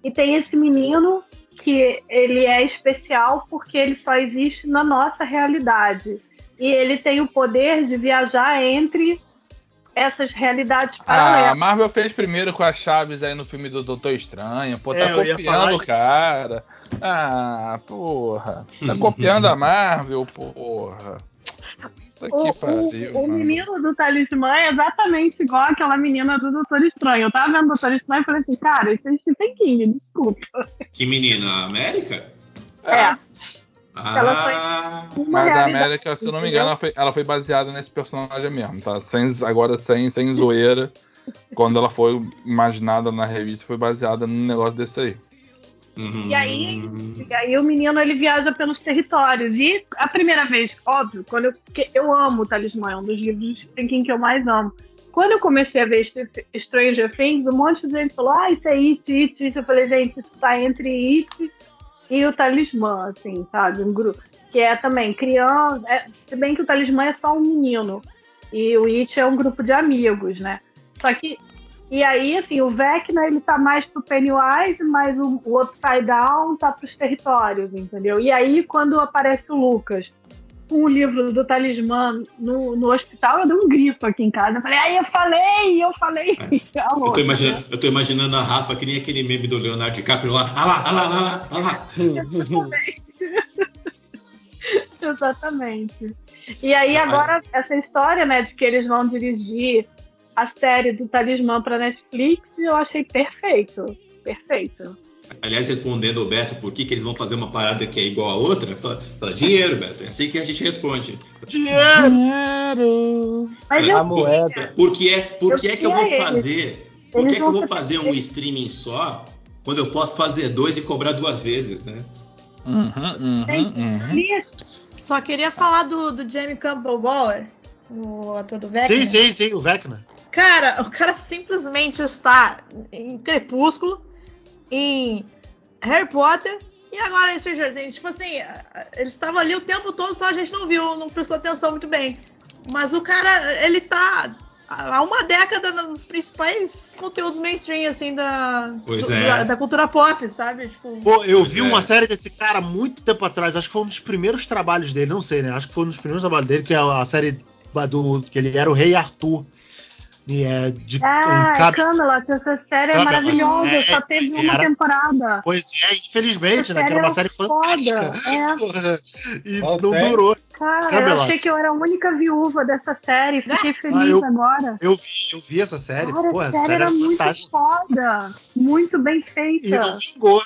e tem esse menino que ele é especial porque ele só existe na nossa realidade. E ele tem o poder de viajar entre essas realidades Ah, a paralelas. Marvel fez primeiro com as chaves aí no filme do Doutor Estranho. Pô, tá É, copiando o cara. Ah, porra. Tá [LAUGHS] copiando a Marvel, porra. Isso aqui O, pariu. o, o menino do talismã é exatamente igual aquela menina do Doutor Estranho. Eu tava vendo o Doutor Estranho e falei assim, cara, isso é Stephen King, desculpa. Que menina? A América? É, Ela Ah, uma Mas a América, se eu não me engano, ela foi, ela foi baseada nesse personagem mesmo, tá? Sem, agora sem, sem zoeira. [LAUGHS] Quando ela foi imaginada na revista, foi baseada num negócio desse aí. uhum. E aí, e aí o menino ele viaja pelos territórios. E a primeira vez, óbvio, quando eu, eu amo o Talismã, é um dos livros King que eu mais amo. Quando eu comecei a ver Str- Stranger Things, um monte de gente falou, ah, isso é It, It, It. Eu falei, gente, isso tá entre It e o Talismã, assim, sabe? Um grupo. Que é também criança. é- se bem que o Talismã é só um menino. E o It é um grupo de amigos, né? Só que e aí, assim, o Vecna, ele tá mais pro Pennywise, mas o, o Upside Down tá pros territórios, entendeu? E aí, quando aparece o Lucas com o livro do Talismã no, no hospital, eu dei um grito aqui em casa. Eu falei, aí eu falei, eu falei. [LAUGHS] A Eu tô, imaginando, eu tô imaginando a Rafa que nem aquele meme do Leonardo DiCaprio lá. Ah lá, ah lá, ah lá, ah lá. Exatamente. [LAUGHS] E aí agora essa história, né, de que eles vão dirigir a série do Talismã para Netflix, eu achei perfeito, perfeito. Aliás, respondendo ao Beto por que, que eles vão fazer uma parada que é igual a outra, fala, fala, dinheiro, Beto. É assim que a gente responde. Dinheiro! Dinheiro. Mas A moeda. Por que é, por que, é que eu vou eles. fazer? Por que, é que eu vou fazer- um streaming só quando eu posso fazer dois e cobrar duas vezes, né? Uhum, uhum, uhum. Só queria falar do, do Jamie Campbell Bower, o ator do Vecna. Sim, sim, sim, o Vecna. Cara, o cara simplesmente está em Crepúsculo, em Harry Potter e agora em Stranger Things. Tipo assim, ele estava ali o tempo todo, só a gente não viu, não prestou atenção muito bem. Mas o cara, ele tá há uma década nos principais conteúdos mainstream, assim, da, Pois do- é. da, da cultura pop, sabe? Tipo, Pô, eu Pois vi é. uma série desse cara muito tempo atrás, acho que foi um dos primeiros trabalhos dele, não sei, né? Acho que foi um dos primeiros trabalhos dele, que é a série do que ele era o Rei Arthur. E é de Ah, em Cab- Camelot, essa série é Camelot, maravilhosa, é, só teve uma era- temporada. Pois é, infelizmente, Essa né? Que era uma série é foda, fantástica. é. [LAUGHS] E Qual não série? durou. Cara, eu Camelot. achei que eu era a única viúva dessa série, fiquei feliz Ah, eu- agora. Eu vi, eu vi essa série. Cara, Pô, a essa série série era é muito foda, muito bem E feita. não vingou.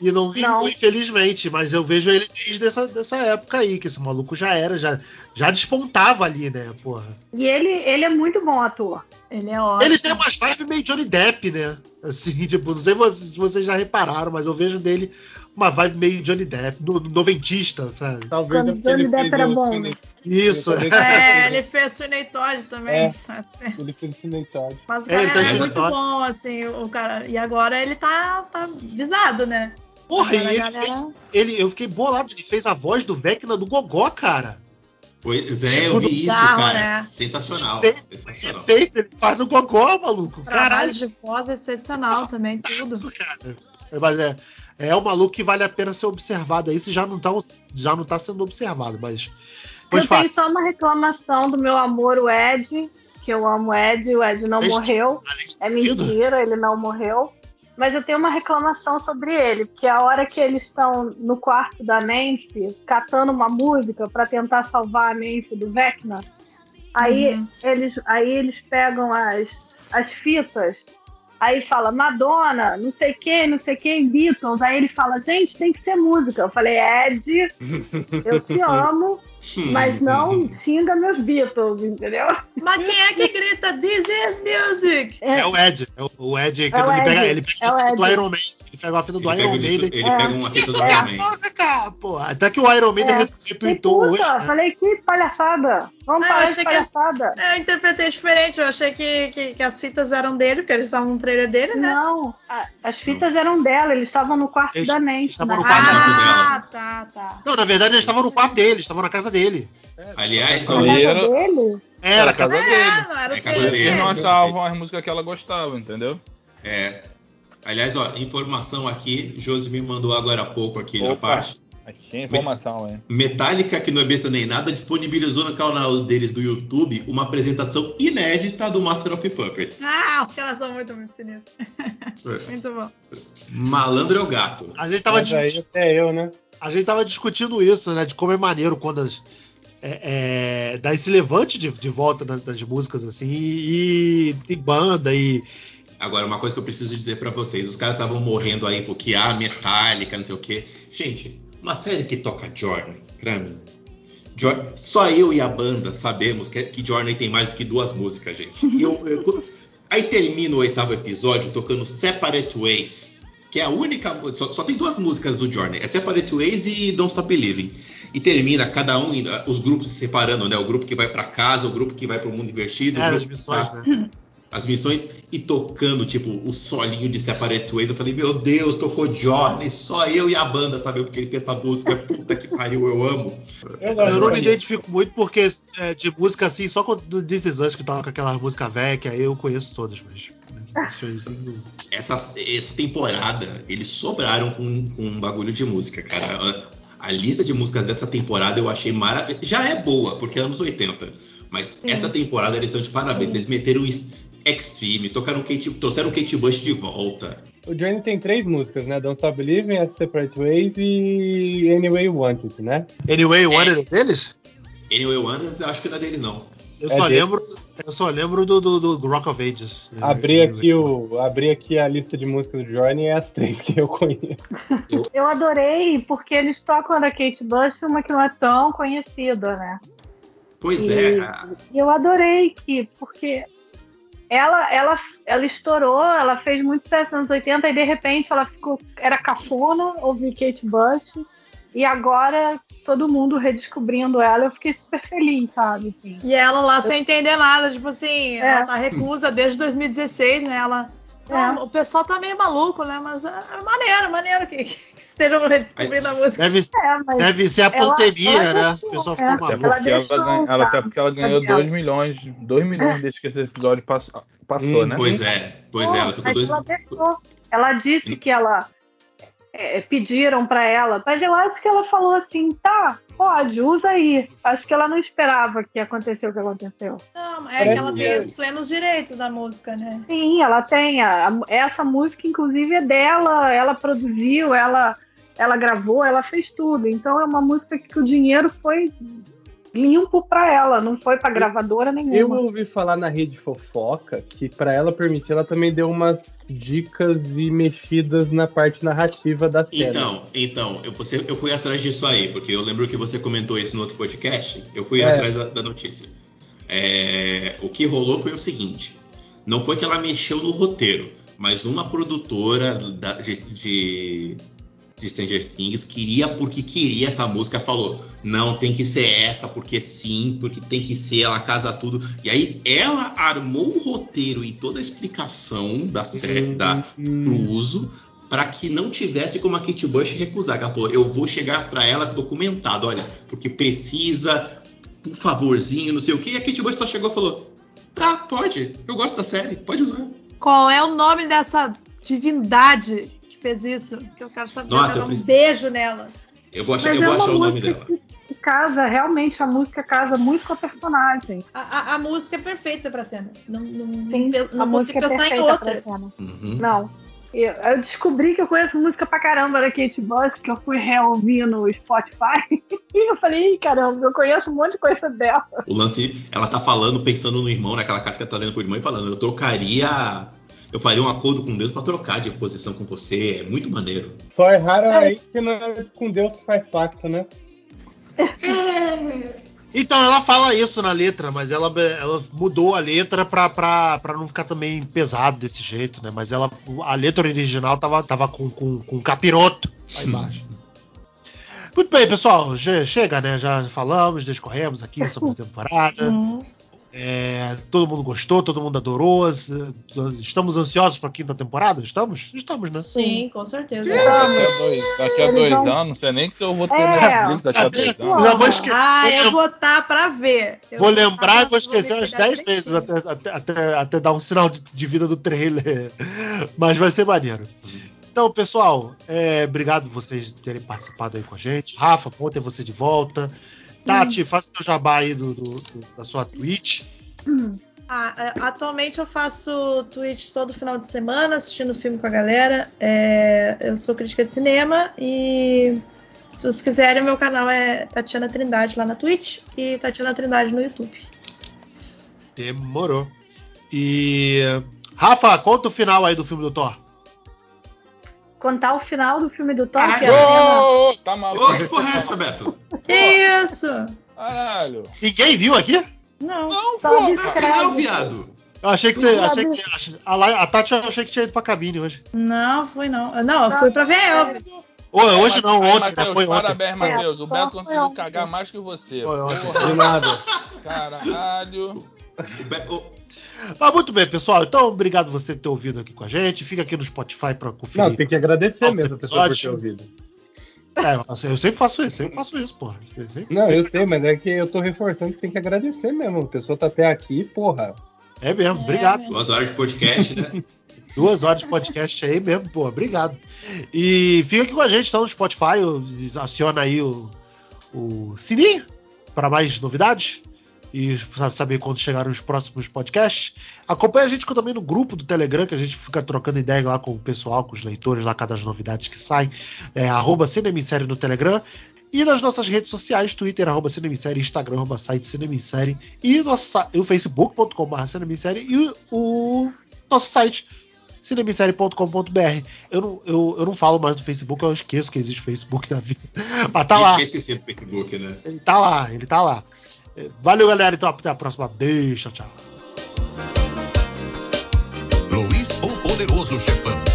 E não vingou, Não. infelizmente. Mas eu vejo ele desde essa, dessa época aí, que esse maluco já era, já, já despontava ali, né, porra. E ele, ele é muito bom ator. ele é ótimo. Ele tem umas vibes meio Johnny Depp, né? Assim, [LAUGHS] tipo, não sei vocês- se vocês já repararam, mas eu vejo dele uma vibe meio Johnny Depp, no, noventista, sabe? Talvez Quando é ele Johnny Depp era o bom, Cine- né? Isso. Talvez- É, ele fez Sweeney Todd também. É. Ele fez o [LAUGHS] Todd. Mas o É, ele cara tá é de muito bom, assim, o cara. E agora ele tá, tá visado, né? Porra, e ele galera- fez. Ele, eu fiquei bolado, ele fez a voz do Vecna do Gogó, cara. Pois é, eu vi isso, Bizarro, cara. né? Sensacional. Perfeito, Sensacional. Perfeito, ele faz o Gogó, maluco. Trabalho Caralho, de voz excepcional também, tudo. cara. Mas é, é um maluco que vale a pena ser observado aí, se já não tá, já não tá sendo observado, mas. Pois eu fala. tenho só uma reclamação do meu amor, o Ed, que eu amo o Ed, o Ed não Esse- morreu. É mentira, ele não morreu. Mas eu tenho uma reclamação sobre ele, porque a hora que eles estão no quarto da Nancy, catando uma música pra tentar salvar a Nancy do Vecna, aí, Uhum. eles, aí eles pegam as, as fitas, aí fala Madonna, não sei quem, não sei quem, Beatles. Aí ele fala, gente, tem que ser música. Eu falei, Ed, [LAUGHS] eu te amo, mas não xinga meus Beatles, entendeu? Mas quem é que grita This is music? É o Ed. É o, o Ed que É o ele Ed, pega, ele pega é o a fita do. Iron Maiden. Ele pega a fita do Ele Iron Maiden. ele É. pega uma fita Isso do é Iron a Man. música, pô. Até que o Iron Maiden É. retweetou Que hoje. né? falei que palhaçada. Vamos Ah, eu parar de achei que- palhaçada. É, Eu interpretei diferente, eu achei que, que, que as fitas eram dele, porque eles estavam no trailer dele, né? Não, a- as fitas eram dela, eles estavam no quarto Eles- da eles Nancy. estavam no quarto Ah, tá, tá. Não, na verdade eles estavam no quarto dele, eles estavam na casa dele. Aliás, Na casa era- dele? Era a Era casa dele. Não era É o casa dele. Eles não achavam as músicas que ela gostava, entendeu? é, aliás, ó, informação aqui, Josi me mandou agora há pouco aqui na Opa. parte. Aqui é informação, hein? Metallica, que não é besta nem nada, disponibilizou no canal deles do YouTube uma apresentação inédita do Master of Puppets. Ah, os caras são muito, muito sinistros. É. [LAUGHS] Muito bom. Malandro é o gato. A gente tava Mas aí até eu, né? a gente tava discutindo isso, né? De como é maneiro quando as, é, é, dá esse levante de, de volta das, das músicas, assim, e tem banda e. Agora, uma coisa que eu preciso dizer pra vocês: os caras estavam morrendo aí porque ah, Metallica, não sei o quê. Gente, uma série que toca Journey, pra mim. Jo- Só eu e a banda sabemos que, que Journey tem mais do que duas músicas, gente. E eu- eu- aí termina o oitavo episódio tocando Separate Ways, que é a única. Só, só tem duas músicas do Journey: é Separate Ways e Don't Stop Believing. E termina cada um, indo- os grupos se separando, né? O grupo que vai pra casa, o grupo que vai pro mundo invertido. o É, grupo as missões, tá- né? As missões e tocando, tipo, o solinho de Separate Ways. Eu falei, meu Deus, tocou Journey, só eu e a banda sabemos porque eles têm essa música. Puta que pariu, eu amo. Eu Eu não me de identifico muito porque é, de música assim, só quando This Is Us que toca aquela música velha, que aí eu conheço todas, mas. Né, Essa, essa temporada, eles sobraram com, com um bagulho de música, cara. A, a lista de músicas dessa temporada eu achei maravilhosa. Já é boa, porque é anos 80. Mas essa temporada eles estão de parabéns. Eles meteram Extreme, tocaram Kate, trouxeram Kate Bush de volta. O Journey tem três músicas, né? Don't Stop Believing, As Separate Ways e Anyway You Want It, né? Anyway, o One é deles? Anyway Wonders, eu acho que não é deles, não. Eu É só lembro. Eu só lembro do, do, do Rock of Ages. Abri Anyway. aqui, o, abri aqui a lista de músicas do Journey e é as três que eu conheço. Eu [LAUGHS] adorei, porque eles tocam da Kate Bush, uma que não é tão conhecida, né? Pois E- é, E eu adorei que, porque ela, ela, ela estourou, ela fez muito sucesso nos anos 80 e de repente ela ficou. Era cafona ouvir Kate Bush. E agora todo mundo redescobrindo ela, eu fiquei super feliz, sabe? Assim. E ela lá sem entender nada, tipo assim, É. ela tá recusa desde 2016, né? Ela É. O pessoal tá meio maluco, né? Mas é, é maneiro, maneiro que, [LAUGHS] que estejam redescobrindo a música. Deve, É, mas deve ser a pandemia, ela né? deixou, O pessoal é. ficou Até maluco. Ela porque ela, ganha- ela- até porque ela ganhou Ela- 2 milhões, 2 milhões desde que esse episódio passou, passou Hum, né? Pois é, pois é, ela ficou dois. ela deixou. Ela disse que ela é, pediram pra ela, mas eu acho que ela falou assim, tá, pode, usa aí. Acho que ela não esperava que aconteceu o que aconteceu. Não, é que ela tem os plenos direitos da música, né? Sim, ela tem. A, a- essa música, inclusive, é dela. Ela produziu, ela, ela gravou, ela fez tudo. Então é uma música que o dinheiro foi limpo pra ela, não foi pra gravadora Eu nenhuma. ouvi falar na rede fofoca que pra ela permitir, ela também deu umas dicas e mexidas na parte narrativa da série. Então, então, eu, você, eu fui atrás disso aí, porque eu lembro que você comentou isso no outro podcast. Eu fui É. atrás da, da notícia. É, o que rolou foi o seguinte: não foi que ela mexeu no roteiro, mas uma produtora da- de, de, de Stranger Things queria porque queria essa música, falou: não, tem que ser essa, porque sim, porque tem que ser, ela casa tudo. E aí ela armou o roteiro e toda a explicação da série, da, Hum, pro uso para que não tivesse como a Kate Bush recusar. Ela falou, eu vou chegar para ela documentado, olha, porque precisa, por favorzinho, não sei o que. E a Kate Bush só chegou e falou, tá, pode, eu gosto da série, pode usar. Qual é o nome dessa divindade que fez isso? Que eu quero saber. Nossa, dar eu um preciso- beijo nela. Eu vou achar, Mas eu é vou achar o nome dela. que casa, realmente, a música casa muito com a personagem. A, a- a música é perfeita pra cena. Não, não, Sim, não, a não música consigo é pensar em perfeita outra. pra cena. Uhum. Não. Eu, eu descobri que eu conheço música pra caramba da Kate Bush, que eu fui reouvir no Spotify. [LAUGHS] E eu falei, "Ih, caramba, eu conheço um monte de coisa dela. O lance, ela tá falando, pensando no irmão, naquela carta que ela tá lendo pro irmão e falando, eu trocaria. Eu faria um acordo com Deus para trocar de posição com você. É muito maneiro. Só é raro aí que não é com Deus que faz pacto, né? [LAUGHS] Então ela fala isso na letra, mas ela, ela mudou a letra pra, pra, pra não ficar também pesado desse jeito, né? Mas ela, a letra original tava, tava com, com, com capiroto lá embaixo. Muito bem, pessoal. che- Chega, né? Já falamos, discorremos aqui sobre a [LAUGHS] temporada. Hum. É, todo mundo gostou, todo mundo adorou. Estamos ansiosos para a quinta temporada? Estamos? Estamos, né? Sim, com certeza. Daqui a dois, daqui a dois vão- anos, não sei nem se eu vou ter É. Netflix daqui a dois anos. Já vou esquecer. Ah, eu vou estar pra ver. Eu Vou tá lembrar e vou esquecer umas 10 vezes até, até, até, até dar um sinal de, de vida do trailer. Mas vai ser maneiro. Então, pessoal, é, obrigado por vocês terem participado aí com a gente. Rafa, bom ter você de volta. Tati, faça seu jabá aí do, do- do- da sua Twitch. Ah, é, atualmente eu faço Twitch todo final de semana, assistindo filme com a galera. É, eu sou crítica de cinema e se vocês quiserem, meu canal é Tatiana Trindade lá na Twitch e Tatiana Trindade no YouTube. Demorou. E. Rafa, conta o final aí do filme do Thor. Contar o final do filme do Thor, Caralho. que a cena- Ô, ô, ô, tá maluco? Ô, que porra é essa, Beto? Que isso? Caralho. Ninguém viu aqui? Não. Não, Só pô. descreve. Não, viado. Eu achei que você. Achei que, a, a Tati eu achei que tinha ido pra cabine hoje. Não, fui não. Não, eu fui pra ver Elvis. Ô, hoje não, ontem, né? Matheus, Foi ontem. Parabéns, Matheus. O É, Beto conseguiu cagar mais que você. Foi ontem. De Porra, nada. caralho. O Be- o- Mas muito bem, pessoal. Então, obrigado você por ter ouvido aqui com a gente. Fica aqui no Spotify pra conferir. Não, tem que agradecer mesmo a pessoa por ter ouvido. É, eu eu sempre faço isso, sempre faço isso, porra. Eu sempre- Não, eu sempre- sei, mas é que eu tô reforçando que tem que agradecer mesmo. A pessoa tá até aqui, porra. É mesmo, obrigado. É, Duas horas de podcast, né? [LAUGHS] Duas horas de podcast aí mesmo, pô, obrigado. E fica aqui com a gente, então, no Spotify, aciona aí o, o sininho para mais novidades e saber quando chegarem os próximos podcasts. Acompanha a gente também no grupo do Telegram, que a gente fica trocando ideia lá com o pessoal, com os leitores lá, cada as novidades que saem. É, arroba Cinemissérie no Telegram. E nas nossas redes sociais, Twitter, arroba Cinemissérie, Instagram, arroba site Cinemissérie, e, nosso, e o facebook.com.br Cinemissérie e o nosso site cinemissérie.com.br. Eu não, eu, eu não falo mais do Facebook, eu esqueço que existe Facebook na vida. [LAUGHS] Mas tá lá, Tinha esquecido do Facebook, né? ele tá lá, ele tá lá. Valeu, galera. Então, até a próxima. Beijo, tchau. Luiz o Poderoso Chefão.